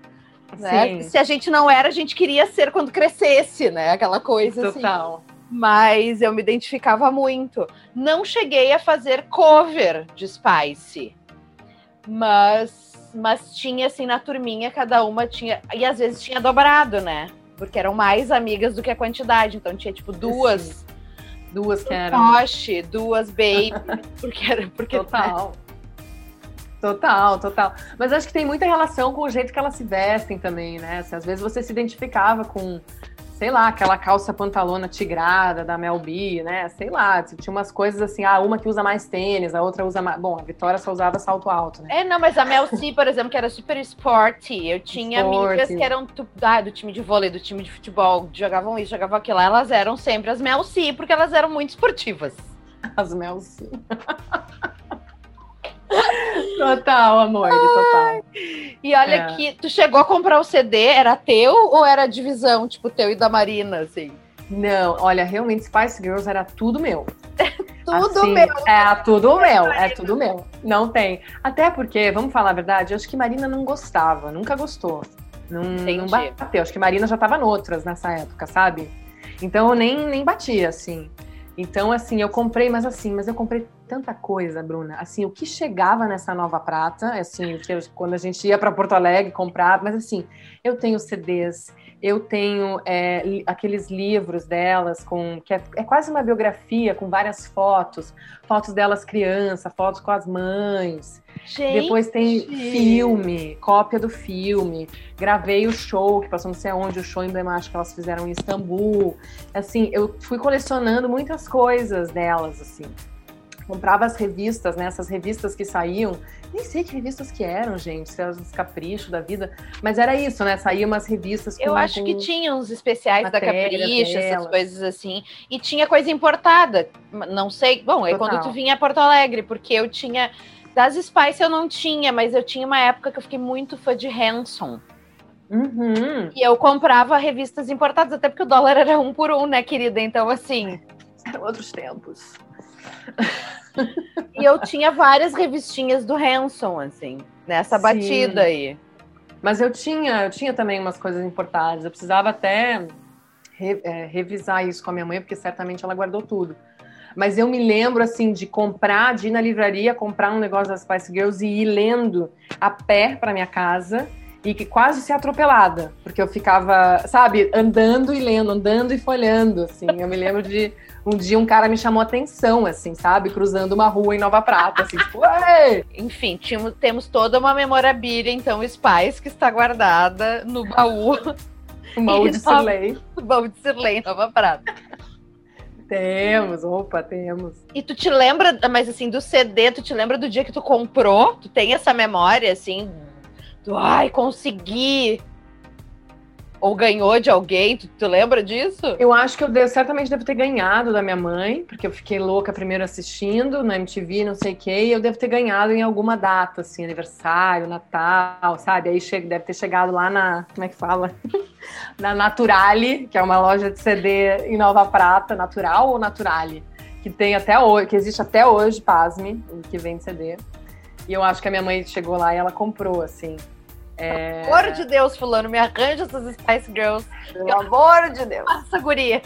Né? Se a gente não era, a gente queria ser quando crescesse, né? Aquela coisa assim Total. Mas eu me identificava muito. Não cheguei a fazer cover de Spice, mas, mas tinha assim na turminha, cada uma tinha. E às vezes tinha dobrado, né? Porque eram mais amigas do que a quantidade. Então tinha tipo duas Duas que eram. Toshi, duas Baby, porque era porque Total. Total, total. Mas acho que tem muita relação com o jeito que elas se vestem também, né? Assim, às vezes você se identificava com, sei lá, aquela calça pantalona tigrada da Mel B, né? Sei lá, tinha umas coisas assim, ah, uma que usa mais tênis, a outra usa mais. Bom, a Vitória só usava salto alto, né? É, não, mas a Mel C, por exemplo, que era super sporty. Eu tinha amigas que eram tu- ah, do time de vôlei, do time de futebol, jogavam isso, jogavam aquilo. Elas eram sempre as Mel C, porque elas eram muito esportivas. As Mel sim. total, amor, total. E olha É. que tu chegou a comprar o CD, era teu ou era divisão, tipo, teu e da Marina, assim? Não, olha, realmente Spice Girls era tudo meu. Tudo Assim, meu. É tudo meu, é tudo meu. Não tem. Até porque, vamos falar a verdade, eu acho que Marina não gostava, nunca gostou. Não, Entendi. não bateu. Acho que Marina já tava noutras nessa época, sabe? Então eu nem, nem batia, assim. Então, assim, eu comprei, mas assim, mas eu comprei tanta coisa, Bruna. Assim, o que chegava nessa nova prata, assim, eu- quando a gente ia para Porto Alegre comprar, mas assim, eu tenho CDs, eu tenho é, aqueles livros delas com que é, é quase uma biografia com várias fotos, fotos delas criança, fotos com as mães. Gente, Depois tem filme, cópia do filme. Gravei o show, que passou não sei aonde, o show emblemático que elas fizeram em Istambul. Assim, eu fui colecionando muitas coisas delas, assim. Comprava as revistas, né? Essas revistas que saíam. Nem sei que revistas que eram, gente. Se eram os caprichos da vida. Mas era isso, né? Saíam umas revistas com... eu acho que tinha uns especiais da Capricho, essas coisas assim. E tinha coisa importada. Não sei. Bom, Total. quando tu vinha a Porto Alegre, porque eu tinha. Das Spice eu não tinha, mas eu tinha uma época que eu fiquei muito fã de Hanson. Uhum. E eu comprava revistas importadas, até porque o dólar era um por um, né, querida? Então, assim. Eram outros tempos. E eu tinha várias revistinhas do Hanson, assim, nessa Sim. batida aí. Mas eu tinha, eu tinha também umas coisas importadas. Eu precisava até re- é, revisar isso com a minha mãe, porque certamente ela guardou tudo. Mas eu me lembro, assim, de comprar, de ir na livraria, comprar um negócio das Spice Girls e ir lendo a pé para minha casa e que quase ser atropelada, porque eu ficava, sabe, andando e lendo, andando e folhando, assim. Eu me lembro de um dia um cara me chamou atenção, assim, sabe, cruzando uma rua em Nova Prata, assim, tipo, Ei! Enfim, tínhamos, temos toda uma memorabilia, então, Spice, que está guardada no baú, uma de Cirlei. no baú de Sirley, em Nova Prata. Temos, opa, temos. E tu te lembra, mas assim, do CD, tu te lembra do dia que tu comprou? Tu tem essa memória, assim, do ai, consegui. Ou ganhou de alguém, tu, tu lembra disso? Eu acho que eu de- certamente devo ter ganhado da minha mãe, porque eu fiquei louca primeiro assistindo na MTV, não sei o quê, e eu devo ter ganhado em alguma data, assim, aniversário, Natal, sabe? Aí chega, deve ter chegado lá na, como é que fala? na Naturale, que é uma loja de CD em Nova Prata, Natural ou Naturale? Que tem até hoje, que existe até hoje, pasme, que vende CD. E eu acho que a minha mãe chegou lá e ela comprou, assim. É... Pelo amor de Deus, fulano, me arranja essas Spice Girls. Pelo amor de Deus! Nossa, guria.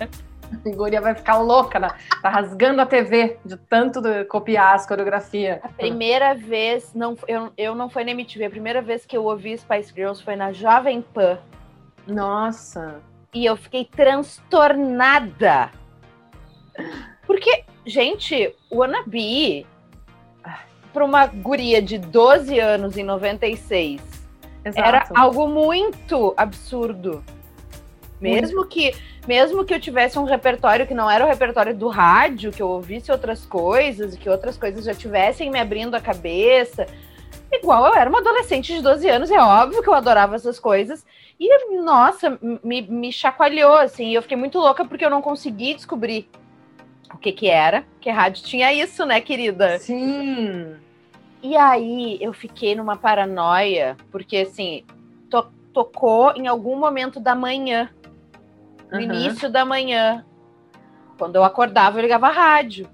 A guria vai ficar louca, né? tá rasgando a TV de tanto de copiar as coreografias. A primeira vez, não, eu, eu não foi na MTV, a primeira vez que eu ouvi Spice Girls foi na Jovem Pan. Nossa. E eu fiquei transtornada. Porque, gente, o Wannabe, para uma guria de 12 anos em 96, Exato. era algo muito absurdo. Mesmo que, mesmo que eu tivesse um repertório que não era o repertório do rádio, que eu ouvisse outras coisas, que outras coisas já tivessem me abrindo a cabeça. Igual eu era uma adolescente de 12 anos, é óbvio que eu adorava essas coisas. E, nossa, me, me chacoalhou, assim. E eu fiquei muito louca porque eu não consegui descobrir o que que era. Porque rádio tinha isso, né, querida? Sim. E aí eu fiquei numa paranoia, porque assim, to- tocou em algum momento da manhã, no Aham. início da manhã. Quando eu acordava, eu ligava a rádio.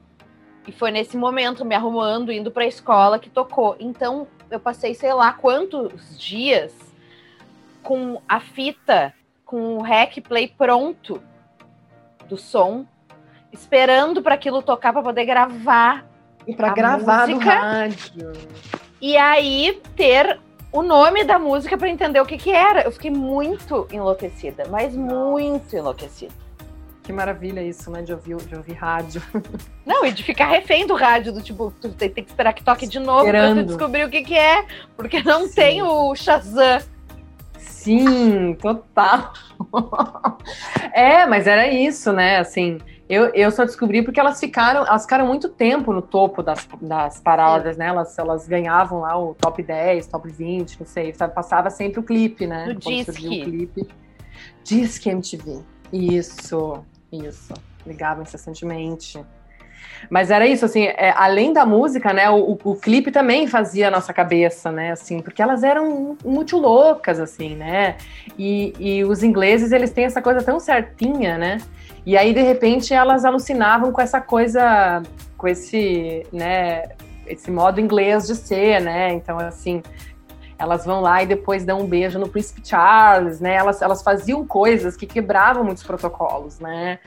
E foi nesse momento, me arrumando, indo pra escola, que tocou. Então, eu passei, sei lá, quantos dias com a fita, com o rec play pronto do som, esperando para aquilo tocar para poder gravar E pra A gravar no música- rádio. e aí ter o nome da música para entender o que que era. Eu fiquei muito enlouquecida, mas muito enlouquecida. Que maravilha isso, né? De ouvir, de ouvir rádio. Não, e de ficar refém do rádio, do tipo, tu tem, tem que esperar que toque de novo pra tu Esperando. descobrir o que que é, porque não Sim. tem o Shazam. Sim, total. é, mas era isso, né? Assim, eu, eu só descobri porque elas ficaram, elas ficaram muito tempo no topo das, das paradas, né? Elas, elas ganhavam lá o top 10, top 20, não sei, sabe? Passava sempre o clipe, né? No Quando o clipe. Disque MTV. Isso, isso. Ligava incessantemente. Mas era isso, assim, é, além da música, né, o, o, clipe também fazia a nossa cabeça, né, assim, porque elas eram muito loucas, assim, né, e, e os ingleses, eles têm essa coisa tão certinha, né, e aí, de repente, elas alucinavam com essa coisa, com esse, né, esse modo inglês de ser, né, então, assim, elas vão lá e depois dão um beijo no Príncipe Charles, né, elas, elas faziam coisas que quebravam muitos protocolos, né,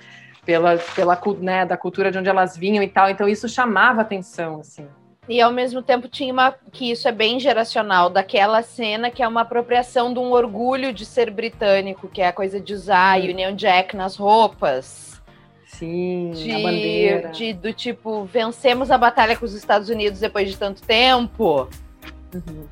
pela, pela né, da cultura de onde elas vinham e tal. Então isso chamava atenção, assim. E ao mesmo tempo tinha uma. que isso é bem geracional, daquela cena que é uma apropriação de um orgulho de ser britânico, que é a coisa de usar Sim. Union Jack nas roupas. Sim, a De, bandeira. de- do tipo, vencemos a batalha com os Estados Unidos depois de tanto tempo. Uhum.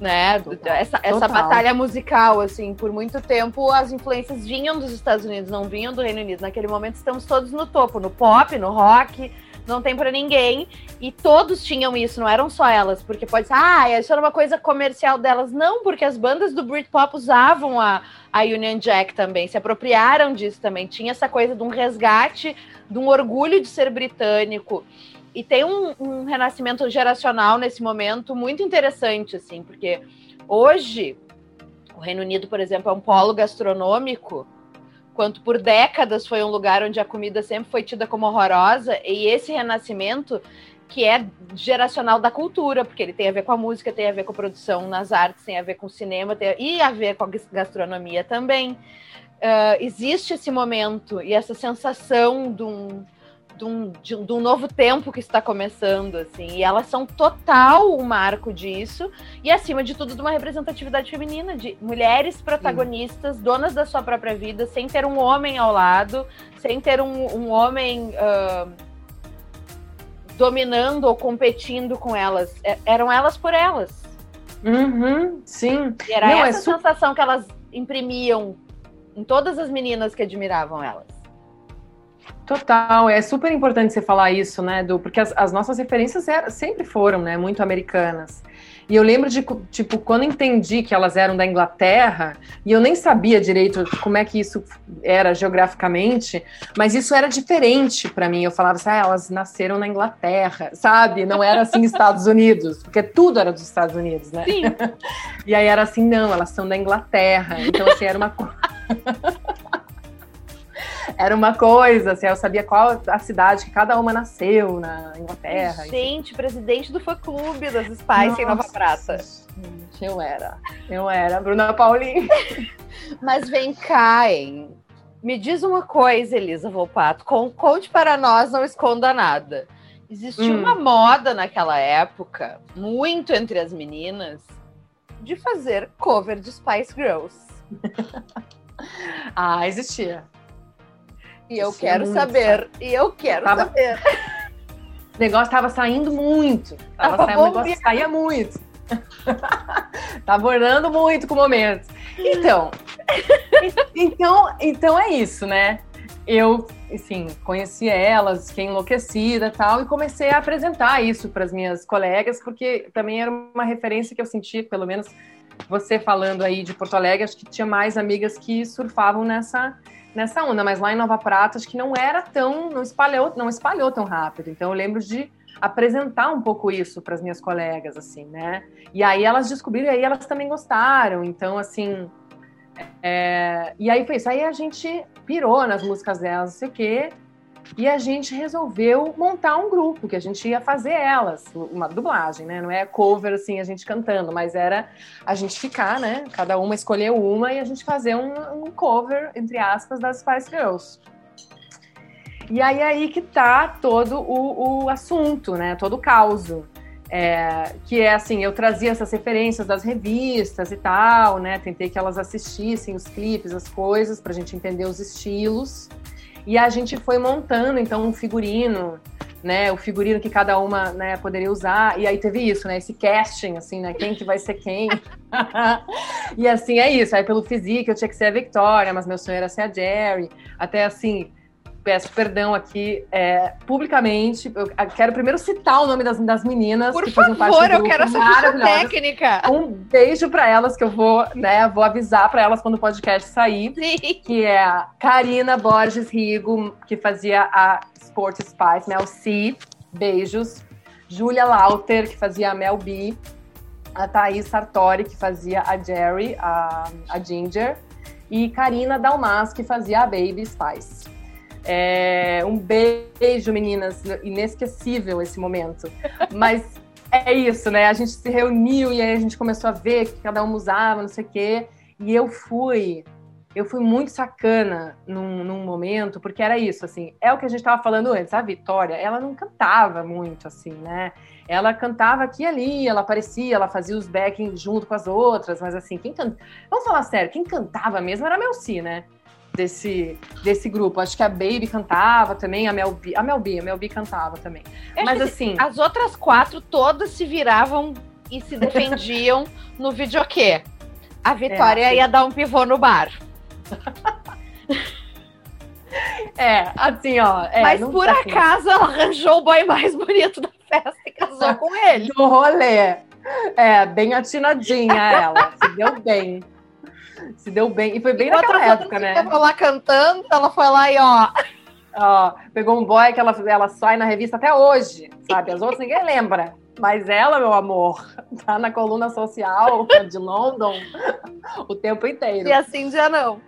Né? Total. Essa, essa Total. batalha musical, assim, por muito tempo as influências vinham dos Estados Unidos, não vinham do Reino Unido. Naquele momento estamos todos no topo, no pop, no rock, não tem pra ninguém. E todos tinham isso, não eram só elas, porque pode ser, ah, isso era uma coisa comercial delas. Não, porque as bandas do Britpop usavam a, a Union Jack também, se apropriaram disso também. Tinha essa coisa de um resgate, de um orgulho de ser britânico. E tem um, um renascimento geracional nesse momento muito interessante, assim, porque hoje o Reino Unido, por exemplo, é um polo gastronômico, quanto por décadas foi um lugar onde a comida sempre foi tida como horrorosa, e esse renascimento que é geracional da cultura, porque ele tem a ver com a música, tem a ver com a produção nas artes, tem a ver com o cinema, tem, e a ver com a gastronomia também. Ah, existe esse momento e essa sensação de um, de um, de de um novo tempo que está começando, assim, e elas são total um marco disso, e acima de tudo de uma representatividade feminina, de mulheres protagonistas, donas da sua própria vida, sem ter um homem ao lado, sem ter um, um homem ah, dominando ou competindo com elas, É- eram elas por elas. Uhum, sim. E era Não, é essa su- sensação que elas imprimiam em todas as meninas que admiravam elas. Total, é super importante você falar isso, né, do porque as, as nossas referências eram, sempre foram, né, muito americanas. E eu lembro de, tipo, quando entendi que elas eram da Inglaterra, e eu nem sabia direito como é que isso era geograficamente, mas isso era diferente para mim. Eu falava assim, ah, elas nasceram na Inglaterra, sabe? Não era assim Estados Unidos, porque tudo era dos Estados Unidos, né? Sim. E aí era assim, não, elas são da Inglaterra. Então, assim, era uma coisa. era uma coisa, assim, eu sabia qual a cidade que cada uma nasceu na Inglaterra. Gente, presidente do fã-clube das Spice em Nova Prata. Gente, eu era. Eu era. Bruna Paulin. Mas vem cá, hein? Me diz uma coisa, Elisa Volpato. con- Conte para nós, não esconda nada. Existia Hum. uma moda naquela época, muito entre as meninas, de fazer cover de Spice Girls. Ah, existia. E eu Isso é quero saber. E eu quero Tava- saber. O negócio tava saindo muito. Tava Tava saindo, o negócio saía muito. tava orando muito com o momento. Então, então, então é isso, né? Eu, assim, conheci elas, fiquei enlouquecida e tal, e comecei a apresentar isso para as minhas colegas, porque também era uma referência que eu sentia, pelo menos você falando aí de Porto Alegre, acho que tinha mais amigas que surfavam nessa nessa onda, mas lá em Nova Prata acho que não era tão, não espalhou, não espalhou tão rápido. Então eu lembro de apresentar um pouco isso para as minhas colegas, assim, né? E aí elas descobriram, e aí elas também gostaram. Então, assim, é, e aí foi isso. Aí a gente pirou nas músicas delas, não sei o quê, e a gente resolveu montar um grupo que a gente ia fazer elas, uma dublagem, né? Não é cover assim a gente cantando, mas era a gente ficar, né? Cada uma escolher uma e a gente fazer um, um cover entre aspas das Spice Girls. E aí aí que tá todo o, o assunto, né? Todo o caos. É, que é assim, eu trazia essas referências das revistas e tal, né? Tentei que elas assistissem os clipes, as coisas, pra gente entender os estilos. E a gente foi montando, então, um figurino, né? O figurino que cada uma né, poderia usar. E aí teve isso, né? Esse casting, assim, né? Quem que vai ser quem? e assim, é isso. Aí pelo physique eu tinha que ser a Victoria, mas meu sonho era ser a Jerry. Até assim, peço perdão aqui é, publicamente. Eu quero primeiro citar o nome das, das meninas Por que faziam parte favor, do eu quero essa ficha técnica. Um beijo para elas que eu vou, né, vou avisar para elas quando o podcast sair, Sim. que é a Karina Borges Rigo, que fazia a Sport Spice, Mel C, beijos. Júlia Lauter, que fazia a Mel B. A Thaís Sartori, que fazia a Jerry, a, a Ginger. E Karina Dalmas, que fazia a Baby Spice. É, um beijo, meninas. Inesquecível esse momento. Mas é isso, né? A gente se reuniu e aí a gente começou a ver que cada um usava, não sei o quê. E eu fui, eu fui muito sacana num, num momento, porque era isso, assim, é o que a gente estava falando antes. A Vitória, ela não cantava muito, assim, né? Ela cantava aqui e ali, ela aparecia, ela fazia os backing junto com as outras, mas assim, quem canta... Vamos falar sério, quem cantava mesmo era a Mel C, né? Desse, desse grupo. Acho que a Baby cantava também, a Mel B, a Mel B, a Mel B cantava também. Eu Mas assim, As outras quatro todas se viravam e se defendiam no videokê. A Vitória É, ia dar um pivô no bar. é, assim, ó. é, Mas por assim, acaso ela arranjou o boy mais bonito da festa e casou com ele. do rolê. É, bem atinadinha ela. Se deu bem. Se deu bem. E foi bem Enquanto naquela época, né? Estavam lá cantando, ela foi lá e ó. Ó, pegou um boy que ela, ela sai na revista até hoje, sabe? As outras ninguém lembra. Mas ela, meu amor, tá na coluna social de London o tempo inteiro. E assim já não.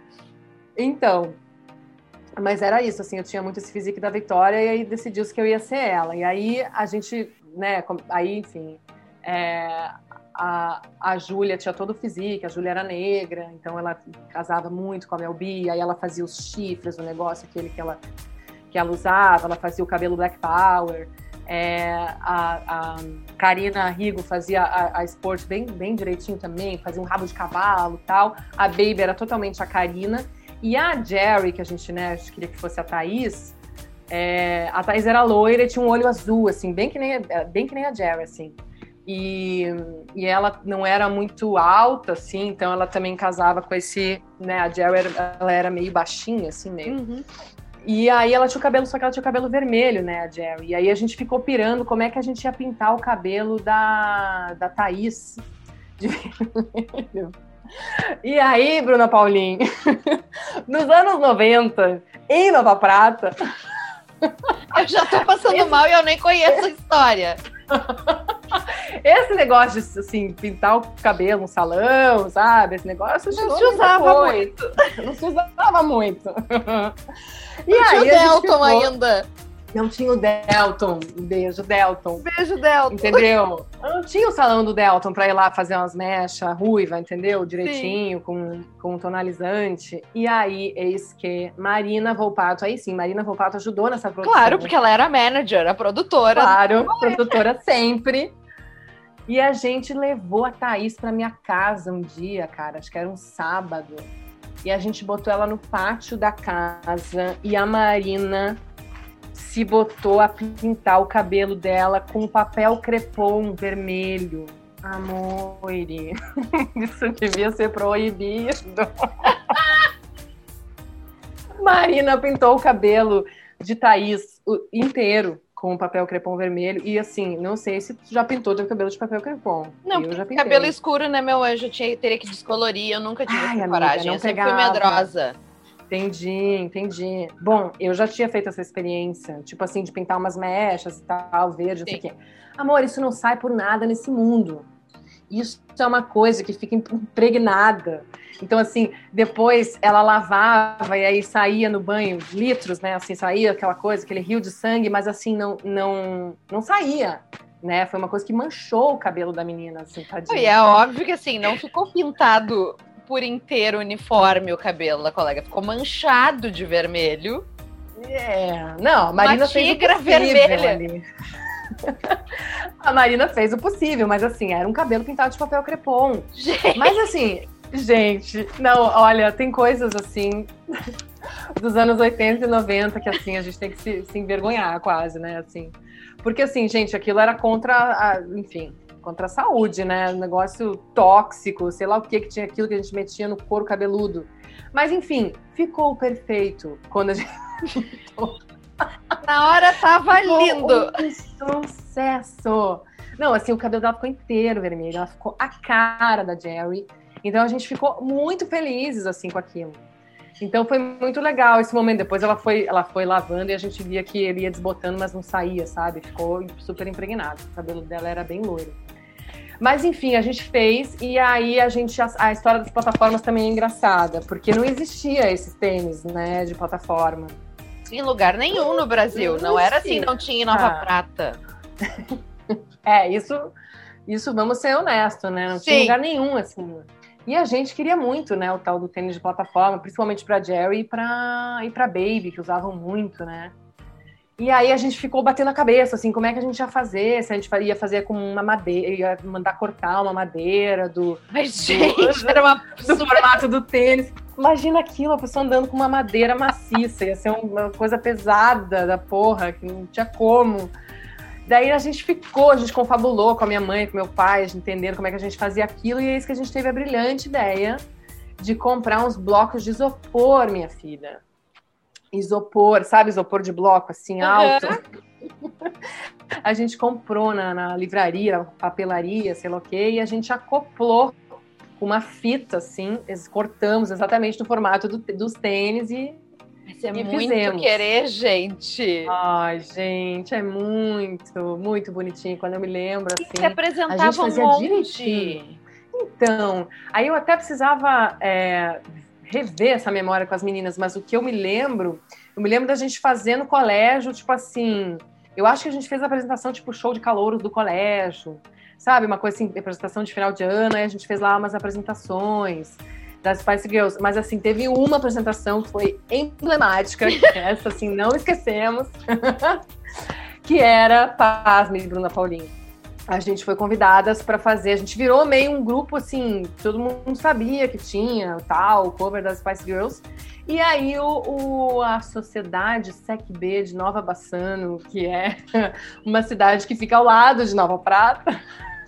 Então, mas era isso, assim, eu tinha muito esse físico da Vitória e aí decidiu-se que eu ia ser ela. E aí a gente, né, aí, enfim, é, a, a Júlia tinha todo o físico, a Júlia era negra, então ela casava muito com a Mel B, aí ela fazia os chifres, o negócio aquele que ela, que ela usava, ela fazia o cabelo Black Power. É, a, a Karina Rigo fazia a, a Sport bem, bem direitinho também, fazia um rabo de cavalo tal. A Baby era totalmente a Karina. E a Jerry, que a gente né, a gente queria que fosse a Thaís, é, a Thaís era loira e tinha um olho azul, assim, bem que nem, bem que nem a Jerry, assim. E, e ela não era muito alta, assim, então ela também casava com esse, né, a Jerry era, ela era meio baixinha, assim, meio. Uhum. E aí ela tinha o cabelo, só que ela tinha o cabelo vermelho, né, a Jerry. E aí a gente ficou pirando como é que a gente ia pintar o cabelo da, da Thaís de vermelho. E aí, Bruna Paulin, nos anos 90, em Nova Prata, Eu já tô passando mal e eu nem conheço a história. esse negócio de assim, pintar o cabelo no salão, sabe? Esse negócio Não se usava muito. Não se usava muito. E Não tinha o aí, a gente Delton ficou- ainda. Não tinha o Delton. Um beijo, Delton. Beijo, Delton. Entendeu? Não tinha o salão do Delton pra ir lá fazer umas mechas ruiva, entendeu? Direitinho, com, com um tonalizante. E aí, eis que Marina Volpato, aí sim, Marina Volpato ajudou nessa produção. Claro, porque ela era a manager, a produtora. Claro, produtora sempre. E a gente levou a Thaís pra minha casa um dia, cara, acho que era um sábado. E a gente botou ela no pátio da casa e a Marina se botou a pintar o cabelo dela com papel crepom vermelho. Amor, isso devia ser proibido. Marina pintou o cabelo de Thaís inteiro com papel crepom vermelho. E assim, não sei se tu já pintou teu cabelo de papel crepom. Não, eu já pintei. cabelo escuro, né, meu anjo? Eu tinha, teria que descolorir, eu nunca tive Ai, essa coragem. eu sempre pegava. fui medrosa. Entendi, entendi. Bom, eu já tinha feito essa experiência, tipo assim, de pintar umas mechas e tal, verde, não sei o quê. Amor, isso não sai por nada nesse mundo. Isso é uma coisa que fica impregnada. Então, assim, depois ela lavava e aí saía no banho litros, né? Assim, saía aquela coisa, aquele rio de sangue, mas assim, não, não, não saía. Né? Foi uma coisa que manchou o cabelo da menina, assim, tadinha. E é óbvio que assim, não ficou pintado por inteiro uniforme o cabelo da colega. Ficou manchado de vermelho. É, não, a Marina Uma fez o possível vermelha. ali. a Marina fez o possível, mas assim, era um cabelo pintado de papel crepom. Gente, Mas assim, gente, não, olha, tem coisas assim dos anos 80 e 90 que assim, a gente tem que se, se envergonhar quase, né, assim. Porque assim, gente, aquilo era contra, a, enfim, contra a saúde, né, negócio tóxico, sei lá o que que tinha aquilo que a gente metia no couro cabeludo. Mas enfim, ficou perfeito quando a gente na hora tava lindo. um sucesso! Não, assim, o cabelo dela ficou inteiro vermelho, ela ficou a cara da Jerry. Então a gente ficou muito felizes, assim, com aquilo. Então foi muito legal esse momento. Depois ela foi, ela foi lavando e a gente via que ele ia desbotando, mas não saía, sabe? Ficou super impregnado. O cabelo dela era bem loiro. Mas enfim, a gente fez e aí a gente a, a história das plataformas também é engraçada, porque não existia esses tênis, né, de plataforma. Em lugar nenhum no Brasil. Não Não era assim, não tinha em Nova Ah. Prata. É, isso, isso vamos ser honestos, né? Não tinha Sim. lugar nenhum, assim. E a gente queria muito, né, o tal do tênis de plataforma, principalmente pra Jerry e pra, e pra Baby, que usavam muito, né? E aí a gente ficou batendo a cabeça, assim, como é que a gente ia fazer? Se a gente ia fazer com uma madeira, ia mandar cortar uma madeira do, Mas, gente, era uma do formato do tênis. Imagina aquilo, a pessoa andando com uma madeira maciça, ia ser uma coisa pesada da porra, que não tinha como. Daí a gente ficou, a gente confabulou com a minha mãe, com meu pai, entendendo como é que a gente fazia aquilo, e é isso que a gente teve a brilhante ideia de comprar uns blocos de isopor, minha filha. Isopor, sabe isopor de bloco, assim, alto? a gente comprou na, na livraria, na papelaria, sei lá o quê, e a gente acoplou com uma fita, assim, cortamos exatamente no formato do- dos tênis e. Mas é E muito fizemos. querer, gente. Ai, gente, é muito, muito bonitinho. Quando eu me lembro, Se assim. apresentava a gente fazia um monte. direitinho. Então, aí eu até precisava é, rever essa memória com as meninas, mas o que eu me lembro, eu me lembro da gente fazer no colégio, tipo assim, eu acho que a gente fez a apresentação, tipo, show de calouros do colégio, sabe? Uma coisa assim, apresentação de final de ano, aí a gente fez lá umas apresentações das Spice Girls, mas assim, teve uma apresentação que foi emblemática, essa assim, não esquecemos, que era Pasme, Bruna Paulinho a gente foi convidadas para fazer. A gente virou meio um grupo assim, todo mundo sabia que tinha tal, o cover das Spice Girls. E aí o, o- a sociedade Sec B de Nova Bassano, que é uma cidade que fica ao lado de Nova Prata,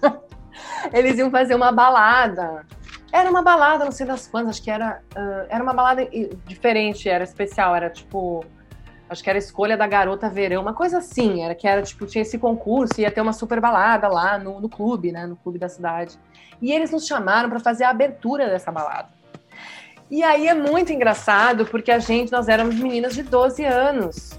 eles iam fazer uma balada. Era uma balada, não sei das quantas, acho que era, ah, era uma balada diferente, era especial, era tipo acho que era escolha da garota verão, uma coisa assim, era que era tipo, tinha esse concurso, ia ter uma super balada lá no, no clube, né? No clube da cidade. E eles nos chamaram para fazer a abertura dessa balada. E aí é muito engraçado, porque a gente, nós éramos meninas de 12 anos.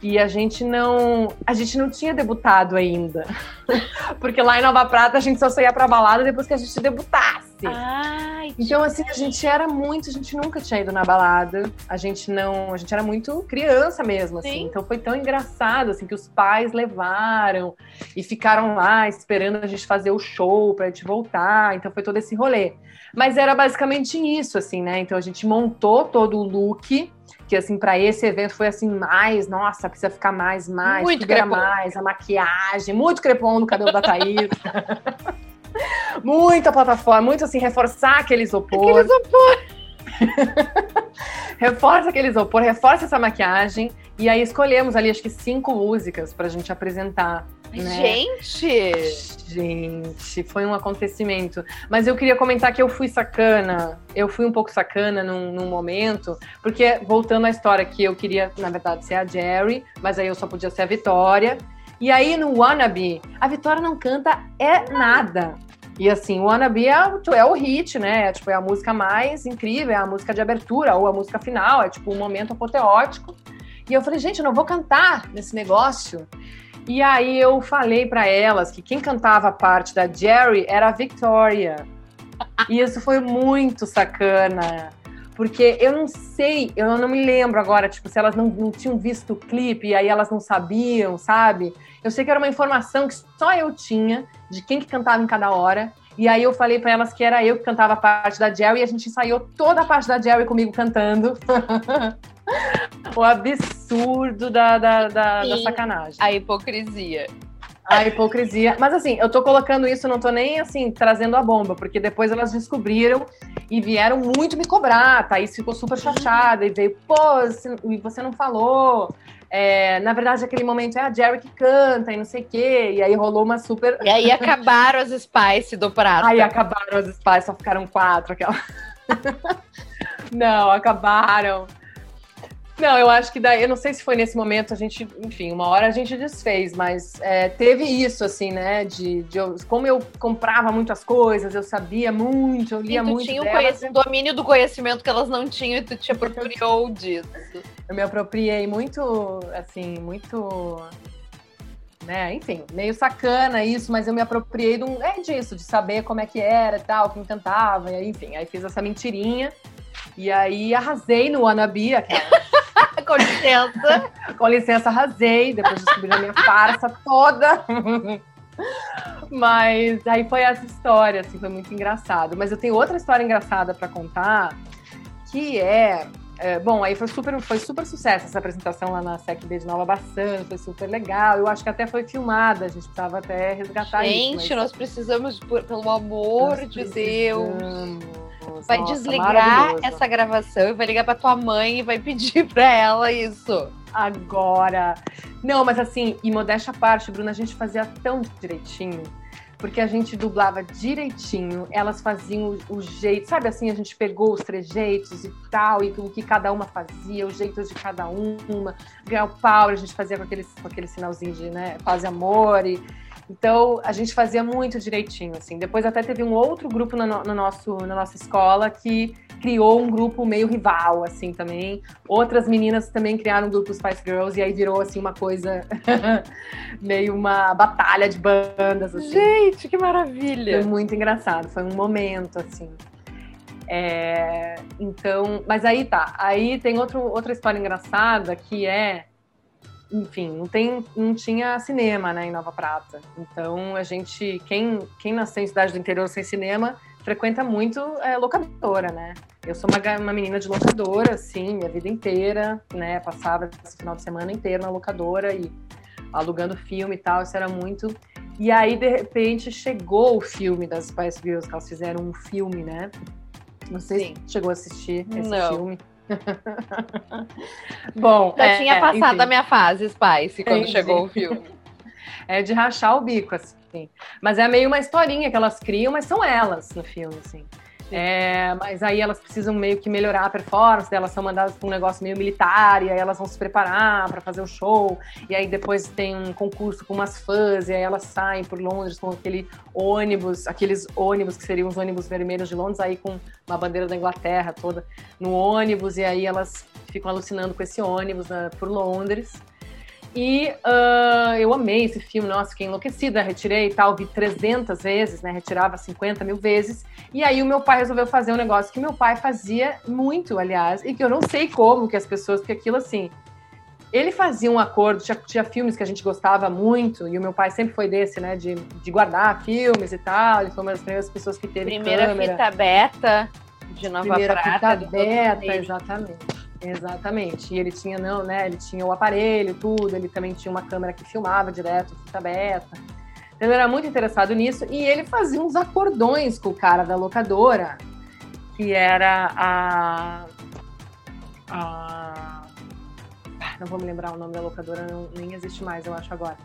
E a gente não, a gente não tinha debutado ainda. Porque lá em Nova Prata a gente só saía pra balada depois que a gente debutasse. Ai, Então, assim, a gente era muito, a gente nunca tinha ido na balada. A gente não, a gente era muito criança mesmo, assim. Sim. Então foi tão engraçado, assim, que os pais levaram e ficaram lá esperando a gente fazer o show pra gente voltar. Então foi todo esse rolê. Mas era basicamente isso, assim, né? Então a gente montou todo o look, que assim, pra esse evento foi assim, mais, nossa, precisa ficar mais, mais, Muito crepom. mais, a maquiagem, muito crepom no cabelo da Thaís. Muita plataforma, muito assim, reforçar aquele isopor. Aquele isopor. Reforça aquele isopor, reforça essa maquiagem. E aí escolhemos ali, acho que cinco músicas pra gente apresentar. Né? Gente! Gente, foi um acontecimento. Mas eu queria comentar que eu fui sacana. Eu fui um pouco sacana num, num momento, porque voltando à história que eu queria, na verdade, ser a Jerry, mas aí eu só podia ser a Vitória. E aí no Wannabe, a Vitória não canta é nada. E assim, o Wannabe é, é o hit, né? É, tipo, é a música mais incrível, é a música de abertura ou a música final, é tipo um momento apoteótico. E eu falei, gente, eu não vou cantar nesse negócio. E aí eu falei pra elas que quem cantava a parte da Jerry era a Victoria. E isso foi muito sacana. Porque eu não sei, eu não me lembro agora, tipo, se elas não, não tinham visto o clipe e aí elas não sabiam, sabe? Eu sei que era uma informação que só eu tinha de quem que cantava em cada hora. E aí eu falei pra elas que era eu que cantava a parte da Jerry e a gente ensaiou toda a parte da Jerry comigo cantando. o absurdo da, da, da, da sacanagem. A hipocrisia. A hipocrisia. Mas assim, eu tô colocando isso, não tô nem assim, trazendo a bomba, porque depois elas descobriram e vieram muito me cobrar. A Thaís ficou super chateada e veio, pô, você, e você não falou. É, na verdade, aquele momento é a Jerry que canta e não sei o quê. E aí rolou uma super. E aí acabaram as Spice do prato. Aí acabaram as spies, só ficaram quatro. Aquela... não, acabaram. Não, eu acho que daí, eu não sei se foi nesse momento, a gente, enfim, uma hora a gente desfez, mas é, teve isso, assim, né? De, de eu- como eu comprava muitas coisas, eu sabia muito, eu E lia tu muito. tinha o delas, domínio do conhecimento que elas não tinham e tu te apropriou disso. Eu me apropriei muito, assim, muito. Né, enfim, meio sacana isso, mas eu me apropriei de um, é disso, de saber como é que era e tal, quem cantava, e aí, enfim, aí fiz essa mentirinha. E aí arrasei no Wannabe, aquela Com licença. Com licença, arrasei, depois descobri a minha farsa toda. Mas aí foi essa história, assim, foi muito engraçado. Mas eu tenho outra história engraçada para contar, que é, é, Bom, aí foi super, foi super sucesso essa apresentação lá na SECB de Nova Baçã, foi super legal. Eu acho que até foi filmada, a gente precisava até resgatar isso. Gente, nós precisamos, por- pelo amor Nós de Deus. Vai Nossa, desligar essa gravação e vai ligar pra tua mãe e vai pedir pra ela isso. agora. Não, mas assim, e modéstia à parte, Bruna, a gente fazia tão direitinho. Porque a gente dublava direitinho, elas faziam o, o jeito, sabe assim, a gente pegou os trejeitos e tal, e o que cada uma fazia, os jeitos de cada uma. Girl Power, a gente fazia com aquele, com aquele sinalzinho de, né, paz e amor. E, então, a gente fazia muito direitinho, assim. Depois até teve um outro grupo no, no nosso, na nossa escola que criou um grupo meio rival, assim, também. Outras meninas também criaram um grupo Spice Girls e aí virou, assim, uma coisa meio uma batalha de bandas, assim. Gente, que Foi maravilha. muito engraçado, foi um momento, assim. É, então, mas aí tá. Aí tem outro, outra história engraçada que é, enfim, não, tem, não tinha cinema, né, em Nova Prata. Então a gente, quem, quem nasceu em cidade do interior sem cinema, frequenta muito é, locadora, né? Eu sou uma, uma menina de locadora, assim, minha vida inteira, né? Passava esse final de semana inteiro na locadora e alugando filme e tal, isso era muito. E aí, de repente, chegou o filme das Spice Girls, que elas fizeram um filme, né? Não sei Sim. se chegou a assistir esse Não. filme. Bom, Já é, tinha é, passado enfim. a minha fase Spice quando Entendi. chegou o filme. É de rachar o bico, assim. Mas é meio uma historinha que elas criam, mas são elas no filme, assim. É, mas aí elas precisam meio que melhorar a performance, elas são mandadas para um negócio meio militar, e aí elas vão se preparar para fazer o show, e aí depois tem um concurso com umas fãs, e aí elas saem por Londres com aquele ônibus, aqueles ônibus que seriam os ônibus vermelhos de Londres, aí com uma bandeira da Inglaterra toda no ônibus, e aí elas ficam alucinando com esse ônibus né, por Londres. E uh, eu amei esse filme, nossa, fiquei enlouquecida, retirei e tal, vi 300 vezes, né, retirava 50 mil vezes. E aí o meu pai resolveu fazer um negócio que meu pai fazia muito, aliás, e que eu não sei como que as pessoas, porque aquilo assim, ele fazia um acordo, tinha, tinha filmes que a gente gostava muito, e o meu pai sempre foi desse, né, de, de guardar filmes e tal, ele foi uma das primeiras pessoas que teve Primeira câmera. fita beta de Nova Primeira Prata. fita beta, exatamente. Exatamente. E ele tinha, não, né? Ele tinha o aparelho, tudo, ele também tinha uma câmera que filmava direto, fita beta. Então ele era muito interessado nisso. E ele fazia uns acordões com o cara da locadora, que era a. a ah, não vou me lembrar o nome da locadora, não- nem existe mais, eu acho agora.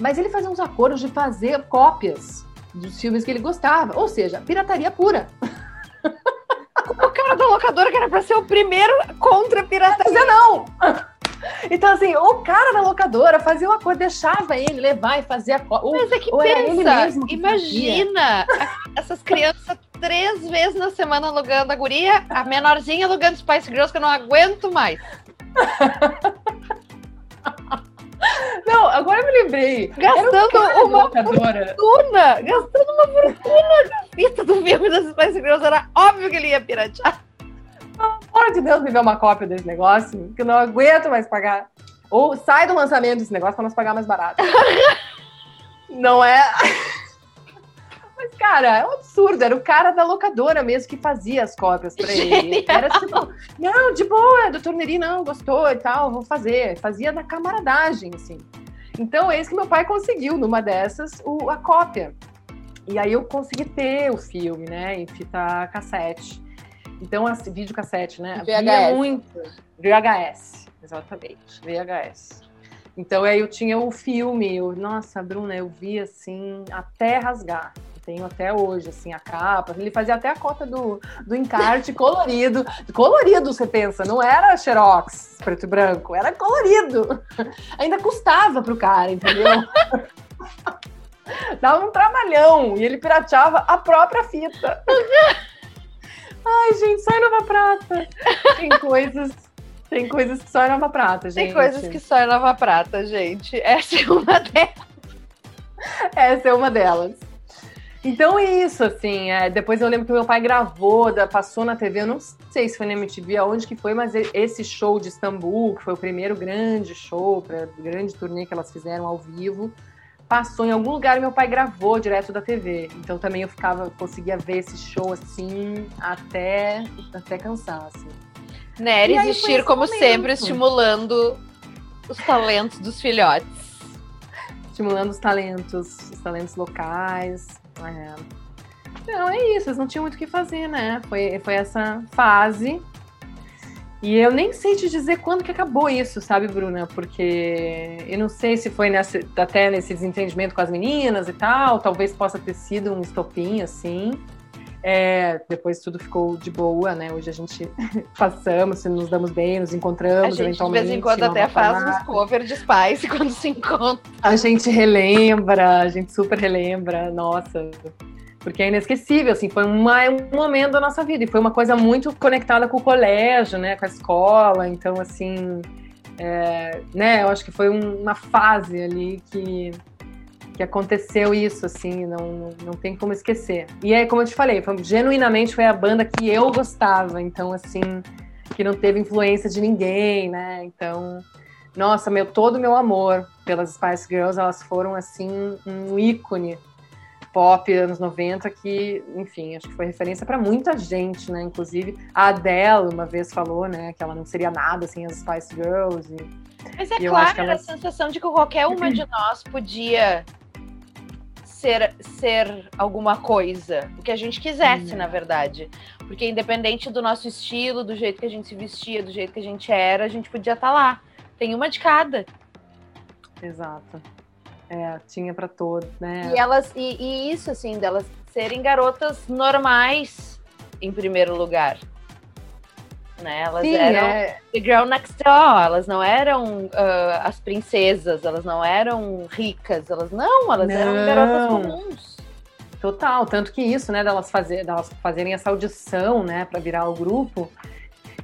Mas ele fazia uns acordos de fazer cópias dos filmes que ele gostava. Ou seja, pirataria pura. Da locadora que era pra ser o primeiro contra a pirataria. Não! Então, assim, o cara da locadora fazia o acordo, deixava ele levar e fazer a. Ou- Mas é que pensa, que imagina a- essas crianças três vezes na semana alugando a guria, a menorzinha alugando Spice Girls que eu não aguento mais. Não, agora eu me lembrei. Gastando da uma. Fortuna, gastando uma fortuna na fita do filme das Spice Girls, era óbvio que ele ia piratear. Pelo amor de Deus, me vê uma cópia desse negócio, que eu não aguento mais pagar. Ou sai do lançamento desse negócio pra nós pagar mais barato. não é? Cara, é um absurdo. Era o cara da locadora mesmo que fazia as cópias pra ele. Era tipo, não, de boa, doutor Neri, não, gostou e tal, vou fazer. Fazia da camaradagem, assim. Então, é isso que meu pai conseguiu, numa dessas, o- a cópia. E aí eu consegui ter o filme, né, em fita cassete. Então, assim, videocassete, né? VHS. Via muito. VHS, exatamente. VHS. Então, aí eu tinha o filme. Eu, nossa, Bruna, eu vi assim, até rasgar. Tenho até hoje, assim, a capa. Ele fazia até a cópia do, do encarte colorido. Colorido, você pensa, não era xerox, preto e branco, era colorido. Ainda custava pro cara, entendeu? Dava um trabalhão e ele pirateava a própria fita. Ai, gente, só em Nova Prata. Tem coisas, tem coisas que só em Nova Prata, gente. Tem coisas que só é Nova Prata, gente. Essa é uma delas. Essa é uma delas. Então é isso, assim. é, depois eu lembro que meu pai gravou, da- passou na TV, eu não sei se foi na MTV, aonde que foi, mas esse show de Istambul, que foi o primeiro grande show, pra, grande turnê que elas fizeram ao vivo, passou em algum lugar e meu pai gravou direto da TV. Então também eu ficava, conseguia ver esse show assim até, até cansar, assim. E aí foi existir, como momento. sempre, estimulando os talentos dos filhotes. estimulando os talentos, os talentos locais. É. Não, é isso, eles não tinham muito o que fazer, né? Foi, foi essa fase. E eu nem sei te dizer quando que acabou isso, sabe, Bruna? Porque eu não sei se foi nessa, até nesse desentendimento com as meninas e tal, talvez possa ter sido um estopim, assim. É, depois tudo ficou de boa, né? Hoje a gente passamos, nos damos bem, nos encontramos A gente, de vez em quando, até faz uns cover de Spice quando se encontra. A gente relembra, a gente super relembra, nossa. Porque é inesquecível, assim, foi uma, um momento da nossa vida. E foi uma coisa muito conectada com o colégio, né? Com a escola. Então, assim, é, né? Eu acho que foi um- uma fase ali que, que aconteceu isso, assim, não, não, tem como esquecer. E aí, como eu te falei, foi- genuinamente foi a banda que eu gostava. Então, assim, que não teve influência de ninguém, né? Então, nossa, meu, todo o meu amor pelas Spice Girls, elas foram, assim, um ícone pop anos 90 que, enfim, acho que foi referência para muita gente, né? Inclusive a Adele uma vez falou, né, que ela não seria nada sem as Spice Girls. E... Mas é claro, elas- a sensação de que qualquer uma de nós podia ser, ser alguma coisa. O que a gente quisesse, Hum. na verdade. Porque independente do nosso estilo, do jeito que a gente se vestia, do jeito que a gente era, a gente podia estar lá. Tem uma de cada. Exato. É, tinha para todos, né? E elas, e, e isso, assim, delas serem garotas normais em primeiro lugar. Né? Elas Sim, eram é, The Girl Next Door, elas não eram ah, as princesas, elas não eram ricas, elas não, elas eram Não. garotas comuns. Total, tanto que isso, né, delas, fazer, delas fazerem essa audição, né, para virar o grupo,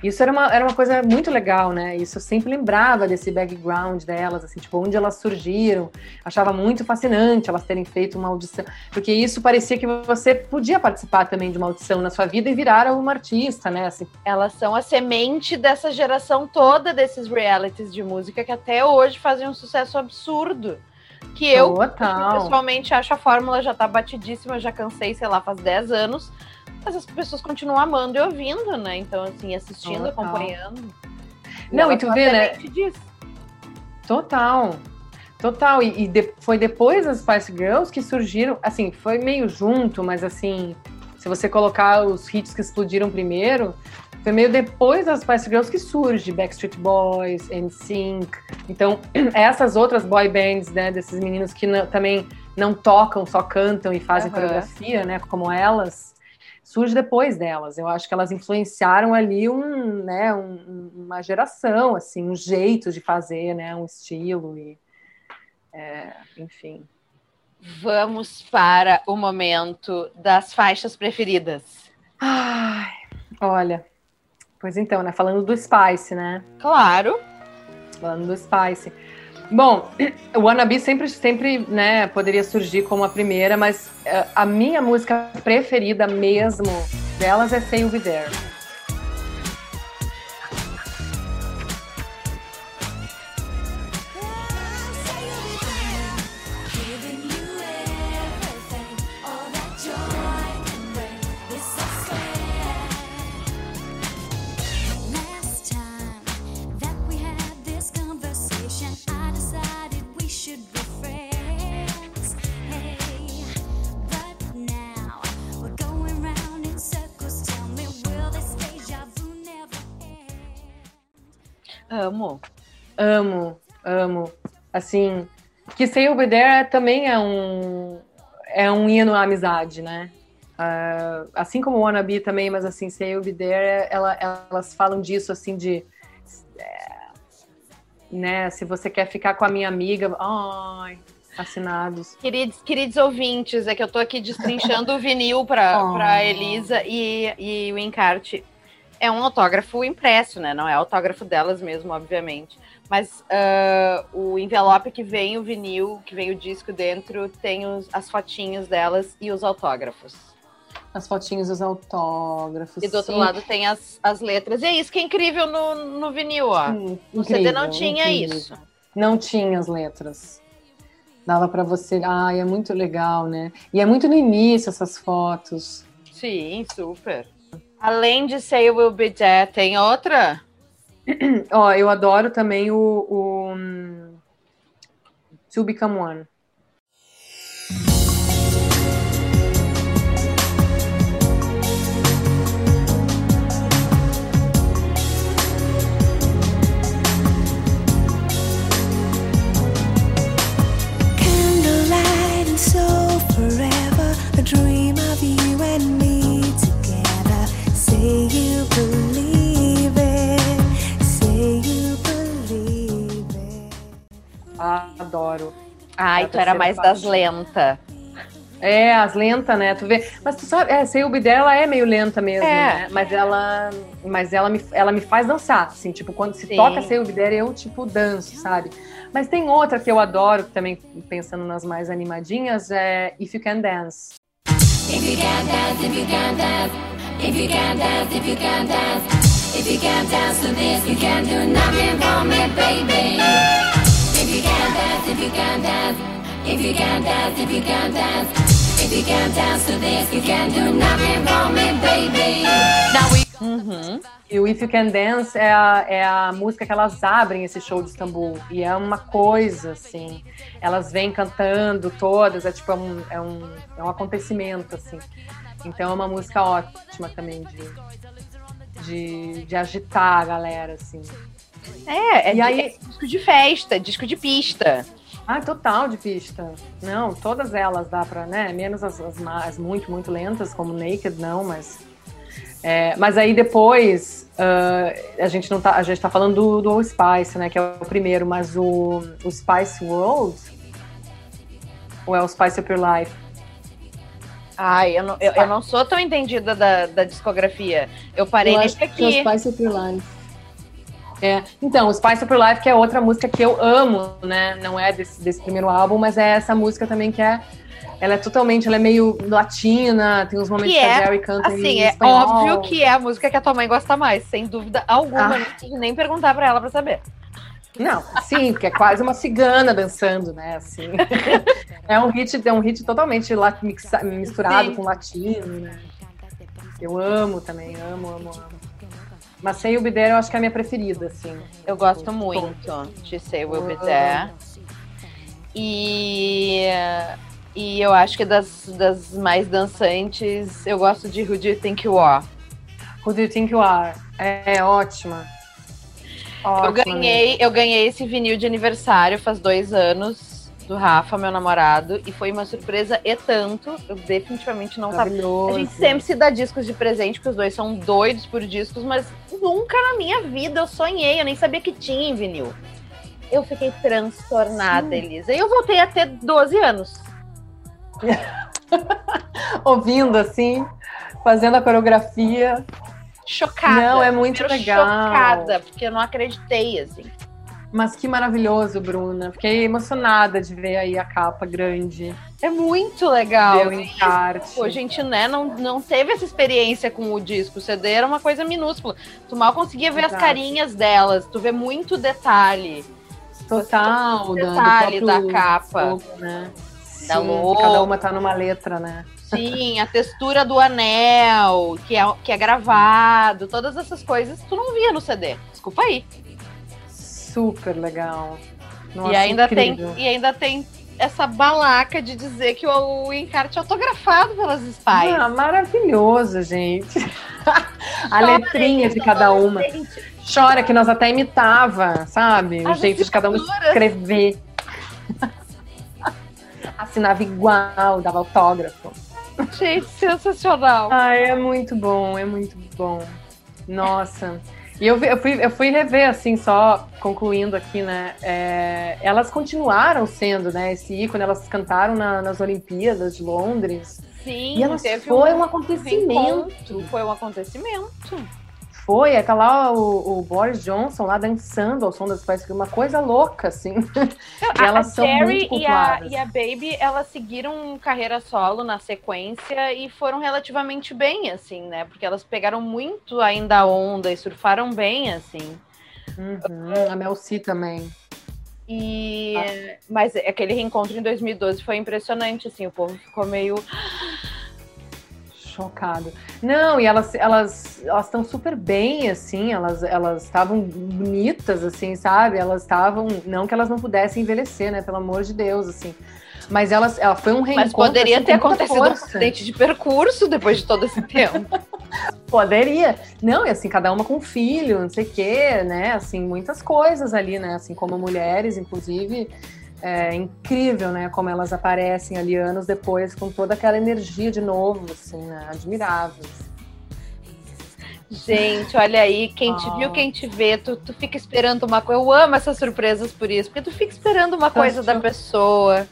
isso era uma, era uma coisa muito legal, né? Isso eu sempre lembrava desse background delas, assim, tipo, onde elas surgiram. Achava muito fascinante elas terem feito uma audição, porque isso parecia que você podia participar também de uma audição na sua vida e virar uma artista, né? Assim, Elas são a semente dessa geração toda desses realities de música que até hoje fazem um sucesso absurdo. Que eu, total. pessoalmente, acho a fórmula já tá batidíssima, já cansei, sei lá, faz 10 anos. Mas as pessoas continuam amando e ouvindo, né? Então, assim, assistindo, Total. acompanhando. Não, elas e tu vê, né? disso. Total. Total. E, e de- foi depois das Spice Girls que surgiram, assim, foi meio junto, mas assim, se você colocar os hits que explodiram primeiro, foi meio depois das Spice Girls que surge Backstreet Boys, NSYNC. Então, essas outras boy bands, né, desses meninos que não- também não tocam, só cantam e fazem Aham. coreografia, né, como elas, surge depois delas. Eu acho que elas influenciaram ali um, né, um- uma geração, assim, um jeito de fazer, né, um estilo e, é, enfim. Vamos para o momento das faixas preferidas. Ai, olha, pois então, né, falando do Spice, né, Claro. falando do Spice. Bom, o Wannabe sempre, sempre, né, poderia surgir como a primeira, mas eh, a minha música preferida mesmo delas é Say You Be There. Amo, amo. Assim, que Say You Be There também é um é um hino à amizade, né? Ah, assim como Wannabe também, mas assim, Say You Be There, ela- elas falam disso, assim, de... é, né, se você quer ficar com a minha amiga, ai, assinados. Queridos, queridos ouvintes, é que eu tô aqui destrinchando o vinil pra, Oh. pra Elisa e, e o encarte. É um autógrafo impresso, né? Não é autógrafo delas mesmo, obviamente. Mas ah, o envelope que vem o vinil, que vem o disco dentro, tem os- as fotinhos delas e os autógrafos. As fotinhos dos autógrafos. E do outro sim. lado tem as, as letras. E é isso que é incrível no, no vinil, ó. Sim, No CD não tinha incrível. isso. Não tinha as letras. Dava pra você. Ai, é muito legal, né? E é muito no início essas fotos. Sim, super. Além de Say You Will Be There, tem outra? Ó, eu adoro também o, o hum, To Become One. Tu era mais das faixa. lentas. É, as lentas, né? Tu vê. Mas tu sabe, é, Say You Be There, ela é meio lenta mesmo, É. né? Mas ela, mas ela me, ela me faz dançar, assim, tipo, quando se Sim. toca Say You Be There, eu, tipo, danço, sabe? Mas tem outra que eu adoro, também pensando nas mais animadinhas, é If You Can Dance. If you can dance, if you can dance, if you can dance, if you can dance, if you can dance to this, you can do nothing for me, baby. If you can dance, if you can dance, if you can dance, if you can dance, if you can dance to this, you can do nothing for me, baby. Now we Uhum. E o If You Can Dance é a, é a música que elas abrem esse show de Istambul. E é uma coisa, assim. Elas vêm cantando todas, é tipo é um, é um, é um acontecimento, assim. Então é uma música ótima também de, de, de agitar a galera, assim. É, é, E aí- é disco de festa, disco de pista. Ah, total de pista. Não, todas elas dá pra, né? Menos as, as, as muito, muito lentas, como Naked, não, mas. É, mas aí depois uh, a gente não tá, a gente tá falando do, do Old Spice, né? Que é o primeiro, mas o, o Spice World ou é o Spice Up Your Life? Ai, eu não, eu, eu não sou tão entendida da, da discografia. Eu parei Eu nesse acho que é aqui. o Spice Up Your Life. É, então, o Spice Up Your Life, que é outra música que eu amo, né? Não é desse, desse primeiro álbum, mas é essa música também que é. Ela é totalmente, ela é meio latina, tem uns momentos Que que, é, a Jerry canta Assim, é óbvio que é a música que a tua mãe gosta mais, sem dúvida alguma. Ah. Nem perguntar pra ela pra saber. Não, sim, porque é quase uma cigana dançando, né? Assim. é um hit, é um hit totalmente misturado Sim. com latino, né? Eu amo também, amo, amo, amo. Mas sem o Bideira eu acho que é a minha preferida, assim. Eu gosto muito de Say Will Be There. E, e eu acho que das, das mais dançantes, eu gosto de Who Do You Think You Are. Who do you think you are? É, é ótima. Eu Ótima ganhei, eu ganhei esse vinil de aniversário faz dois anos do Rafa, meu namorado, e foi uma surpresa e tanto. Eu definitivamente não tava. Maravilhoso. A gente sempre se dá discos de presente, porque os dois são doidos por discos, mas nunca na minha vida eu sonhei, eu nem sabia que tinha em vinil. Eu fiquei transtornada, Elisa. E eu voltei a ter 12 anos. Ouvindo, assim, fazendo a coreografia. Chocada. Não, é muito legal. Chocada, porque eu não acreditei, assim. Mas que maravilhoso, Bruna. Fiquei emocionada de ver aí a capa grande. É muito legal. O encarte. Pô, a gente, né, não, não teve essa experiência com o disco. O CD era uma coisa minúscula. Tu mal conseguia ver as carinhas delas. Tu vê muito detalhe. Total, da, do detalhe da capa. logo, né? Da Sim, logo. Cada uma tá numa letra, né? Sim, a textura do anel, que é, que é gravado, todas essas coisas tu não via no CD. Desculpa aí. Super legal. Nossa, e, ainda incrível. tem, e ainda tem essa balaca de dizer que o, o encarte é autografado pelas Spies. Ah, maravilhoso, gente. a letrinha de cada uma. Chora que nós até imitava, sabe? O jeito de cada escrituras. escrever. Assinava igual, dava autógrafo. Gente, sensacional. Ah, é muito bom, é muito bom. Nossa. E eu, eu, fui, eu fui rever, assim, só concluindo aqui, né? é, elas continuaram sendo, né, esse ícone, elas cantaram na- nas Olimpíadas de Londres. Sim, E elas foi um um acontecimento. encontro, Foi um acontecimento. Foi, tá lá o, o Boris Johnson lá dançando ao som das Spice Girls, uma coisa louca, assim. E a, elas a são Jerry muito e a, e a Baby, elas seguiram carreira solo na sequência e foram relativamente bem, assim, né? Porque elas pegaram muito ainda a onda e surfaram bem, assim. Uhum, a Mel C também. E... Ah. Mas aquele reencontro em 2012 foi impressionante, assim. O povo ficou meio... Chocado. Não, e elas elas elas estão super bem, assim, elas elas estavam bonitas, assim, sabe? Elas estavam. Não que elas não pudessem envelhecer, né? Pelo amor de Deus, assim. Mas elas, ela foi um reencontro. Mas poderia assim, ter acontecido um força. acidente de percurso depois de todo esse tempo. Poderia. Não, e assim, cada uma com um filho, não sei o quê, né? Assim, muitas coisas ali, né? Assim, como mulheres, inclusive. É incrível, né? Como elas aparecem ali anos depois com toda aquela energia de novo, assim, né? Admirável. Gente, olha aí, quem te Ah. viu, quem te vê, tu, tu fica esperando uma coisa. Eu amo essas surpresas por isso, porque tu fica esperando uma coisa da achou- pessoa.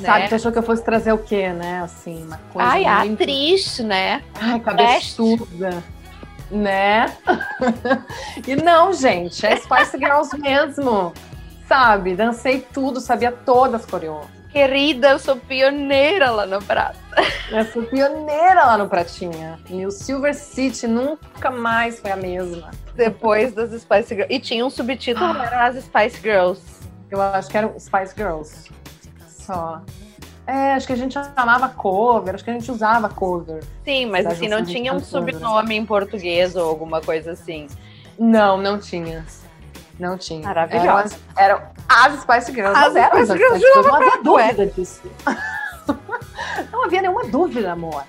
Sabe, né? tu achou que eu fosse trazer o quê, né? Assim, uma coisa Ai, a muito... atriz, né? Ai, cabeçuda. Né? e não, gente, é Spice Girls mesmo. Sabe? Dancei tudo, sabia todas as coreografias. Querida, eu sou pioneira lá no prato. Eu fui pioneira lá no Pratinha. E o Silver City nunca mais foi a mesma. Depois das Spice Girls. E tinha um subtítulo, Ah. eram as Spice Girls. Eu acho que eram Spice Girls. Só. É, acho que a gente chamava cover, acho que a gente usava cover. Sim, mas assim, não tinha um subnome em português ou alguma coisa assim. Não, não tinha. Não tinha. Maravilhosa. Eram as, eram as Spice Girls. As eram Spice as Girls Spice Girls, não havia é. dúvida disso. não havia nenhuma dúvida, amor.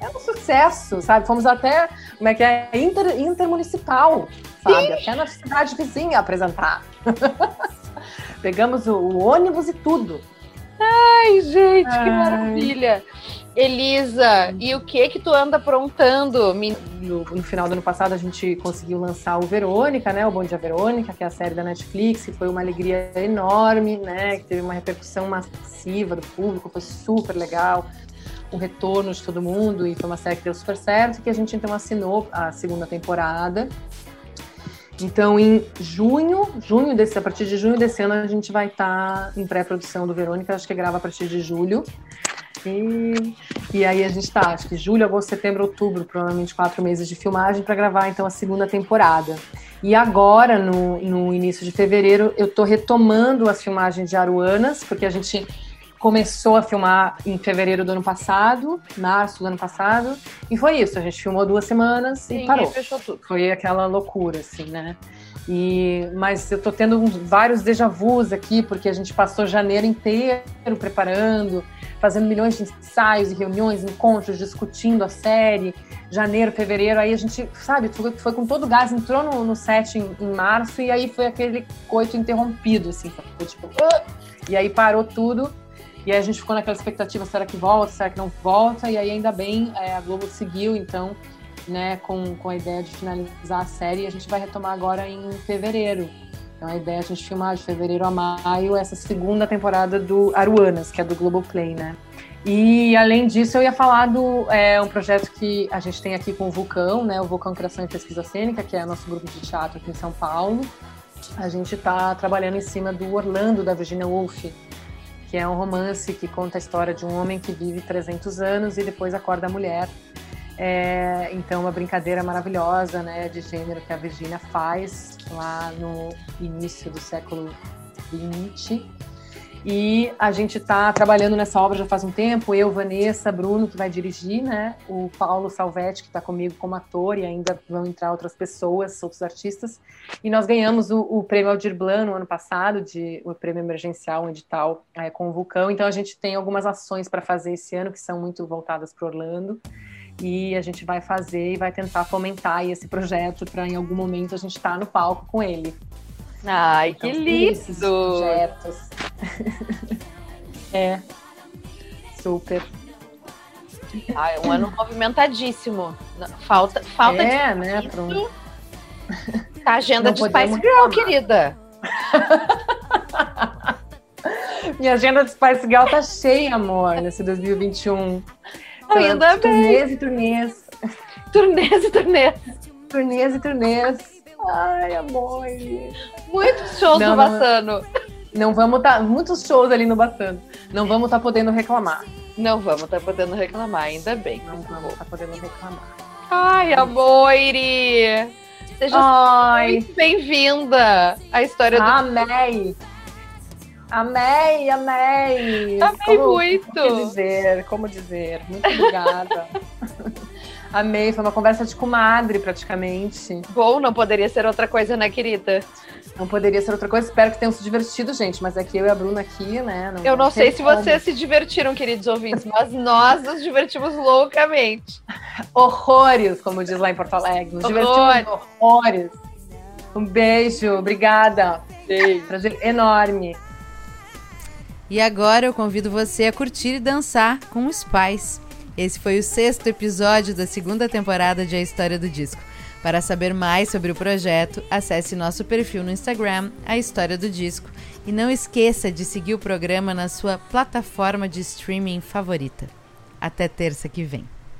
Era um sucesso, sabe? Fomos até, como é que é, Inter, intermunicipal, sabe? Até na cidade vizinha apresentar. Pegamos o, o ônibus e tudo. Ai, gente, que Ai. maravilha. Elisa, e o que que tu anda aprontando? No, no final do ano passado a gente conseguiu lançar o Verônica, né? O Bom Dia Verônica, que é a série da Netflix, foi uma alegria enorme, né? Que teve uma repercussão massiva do público, foi super legal. O retorno de todo mundo e foi uma série que deu super certo, que a gente então assinou a segunda temporada. Então, em junho, junho desse, a partir de junho desse ano, a gente vai estar em pré-produção do Verônica, acho que grava a partir de julho. E, e aí a gente está, acho que julho, agosto, setembro, outubro, provavelmente quatro meses de filmagem para gravar então a segunda temporada. E agora, no, no início de fevereiro, eu estou retomando as filmagens de Aruanas, porque a gente começou a filmar em fevereiro do ano passado, março do ano passado, e foi isso. A gente filmou duas semanas e Sim, parou aí fechou tudo. foi aquela loucura, assim, né? E, mas eu tô tendo vários déjà vus aqui, porque a gente passou janeiro inteiro preparando, fazendo milhões de ensaios e reuniões, encontros, discutindo a série. Janeiro, fevereiro, aí a gente, sabe, foi, foi com todo o gás, entrou no, no set em, em março e aí foi aquele coito interrompido, assim, foi tipo, "Ah!" e aí parou tudo. E aí a gente ficou naquela expectativa, será que volta, será que não volta? E aí ainda bem, é, a Globo seguiu, então né, com, com a ideia de finalizar a série. A gente vai retomar agora em fevereiro. Então a ideia é a gente filmar de fevereiro a maio essa segunda temporada do Aruanas, que é do Globoplay, né? E além disso, eu ia falar do é, um projeto que a gente tem aqui com o Vulcão, né? O Vulcão Criação e Pesquisa Cênica, que é nosso grupo de teatro aqui em São Paulo. A gente está trabalhando em cima do Orlando, da Virginia Woolf, que é um romance que conta a história de um homem que vive 300 anos e depois acorda mulher. É, então, uma brincadeira maravilhosa né, de gênero que a Virginia faz lá no início do século XX. E a gente está trabalhando nessa obra já faz um tempo, eu, Vanessa, Bruno, que vai dirigir, né? O Paulo Salvetti, que está comigo como ator, e ainda vão entrar outras pessoas, outros artistas. E nós ganhamos o, o prêmio Aldir Blanc no ano passado, de, o prêmio emergencial, um edital é, com o Vulcão. Então a gente tem algumas ações para fazer esse ano que são muito voltadas para Orlando. E a gente vai fazer e vai tentar fomentar esse projeto para em algum momento a gente estar no palco com ele. Ai, que Então, lindo! esses projetos. é. Super. Ah, é um ano movimentadíssimo. Falta, falta é, de né? Pronto. Tá a agenda Não de Spice Girl, reclamar. querida. Minha agenda de Spice Girl tá cheia, amor, nesse 2021. Ainda bem. Turnês e turnês. Turnês e turnês. Turnês e turnês. Ai, amor. Muitos shows Não, não, Bassano. Não vamos estar. muitos shows ali no Bastante. Não vamos estar podendo reclamar. Não vamos estar podendo reclamar, ainda bem. Não vamos estar podendo reclamar. Ai, Amoire! Seja Ai, muito bem-vinda à história do amei. Amei, amei. Amei muito. Como dizer, como dizer. Muito obrigada. amei, foi uma conversa de comadre praticamente. Bom, não poderia ser outra coisa, né, querida? Não poderia ser outra coisa. Espero que tenham se divertido, gente. Mas é que eu e a Bruna aqui, né? Eu não sei se como. vocês se divertiram, queridos ouvintes, mas nós nos divertimos loucamente. Horrores, como diz lá em Porto Alegre. Nos Horrores. divertimos horrores. Um beijo, obrigada. Prazer enorme. E agora eu convido você a curtir e dançar com os pais. Esse foi o sexto episódio da segunda temporada de A História do Disco. Para saber mais sobre o projeto, acesse nosso perfil no Instagram, A História do Disco, e não esqueça de seguir o programa na sua plataforma de streaming favorita. Até terça que vem.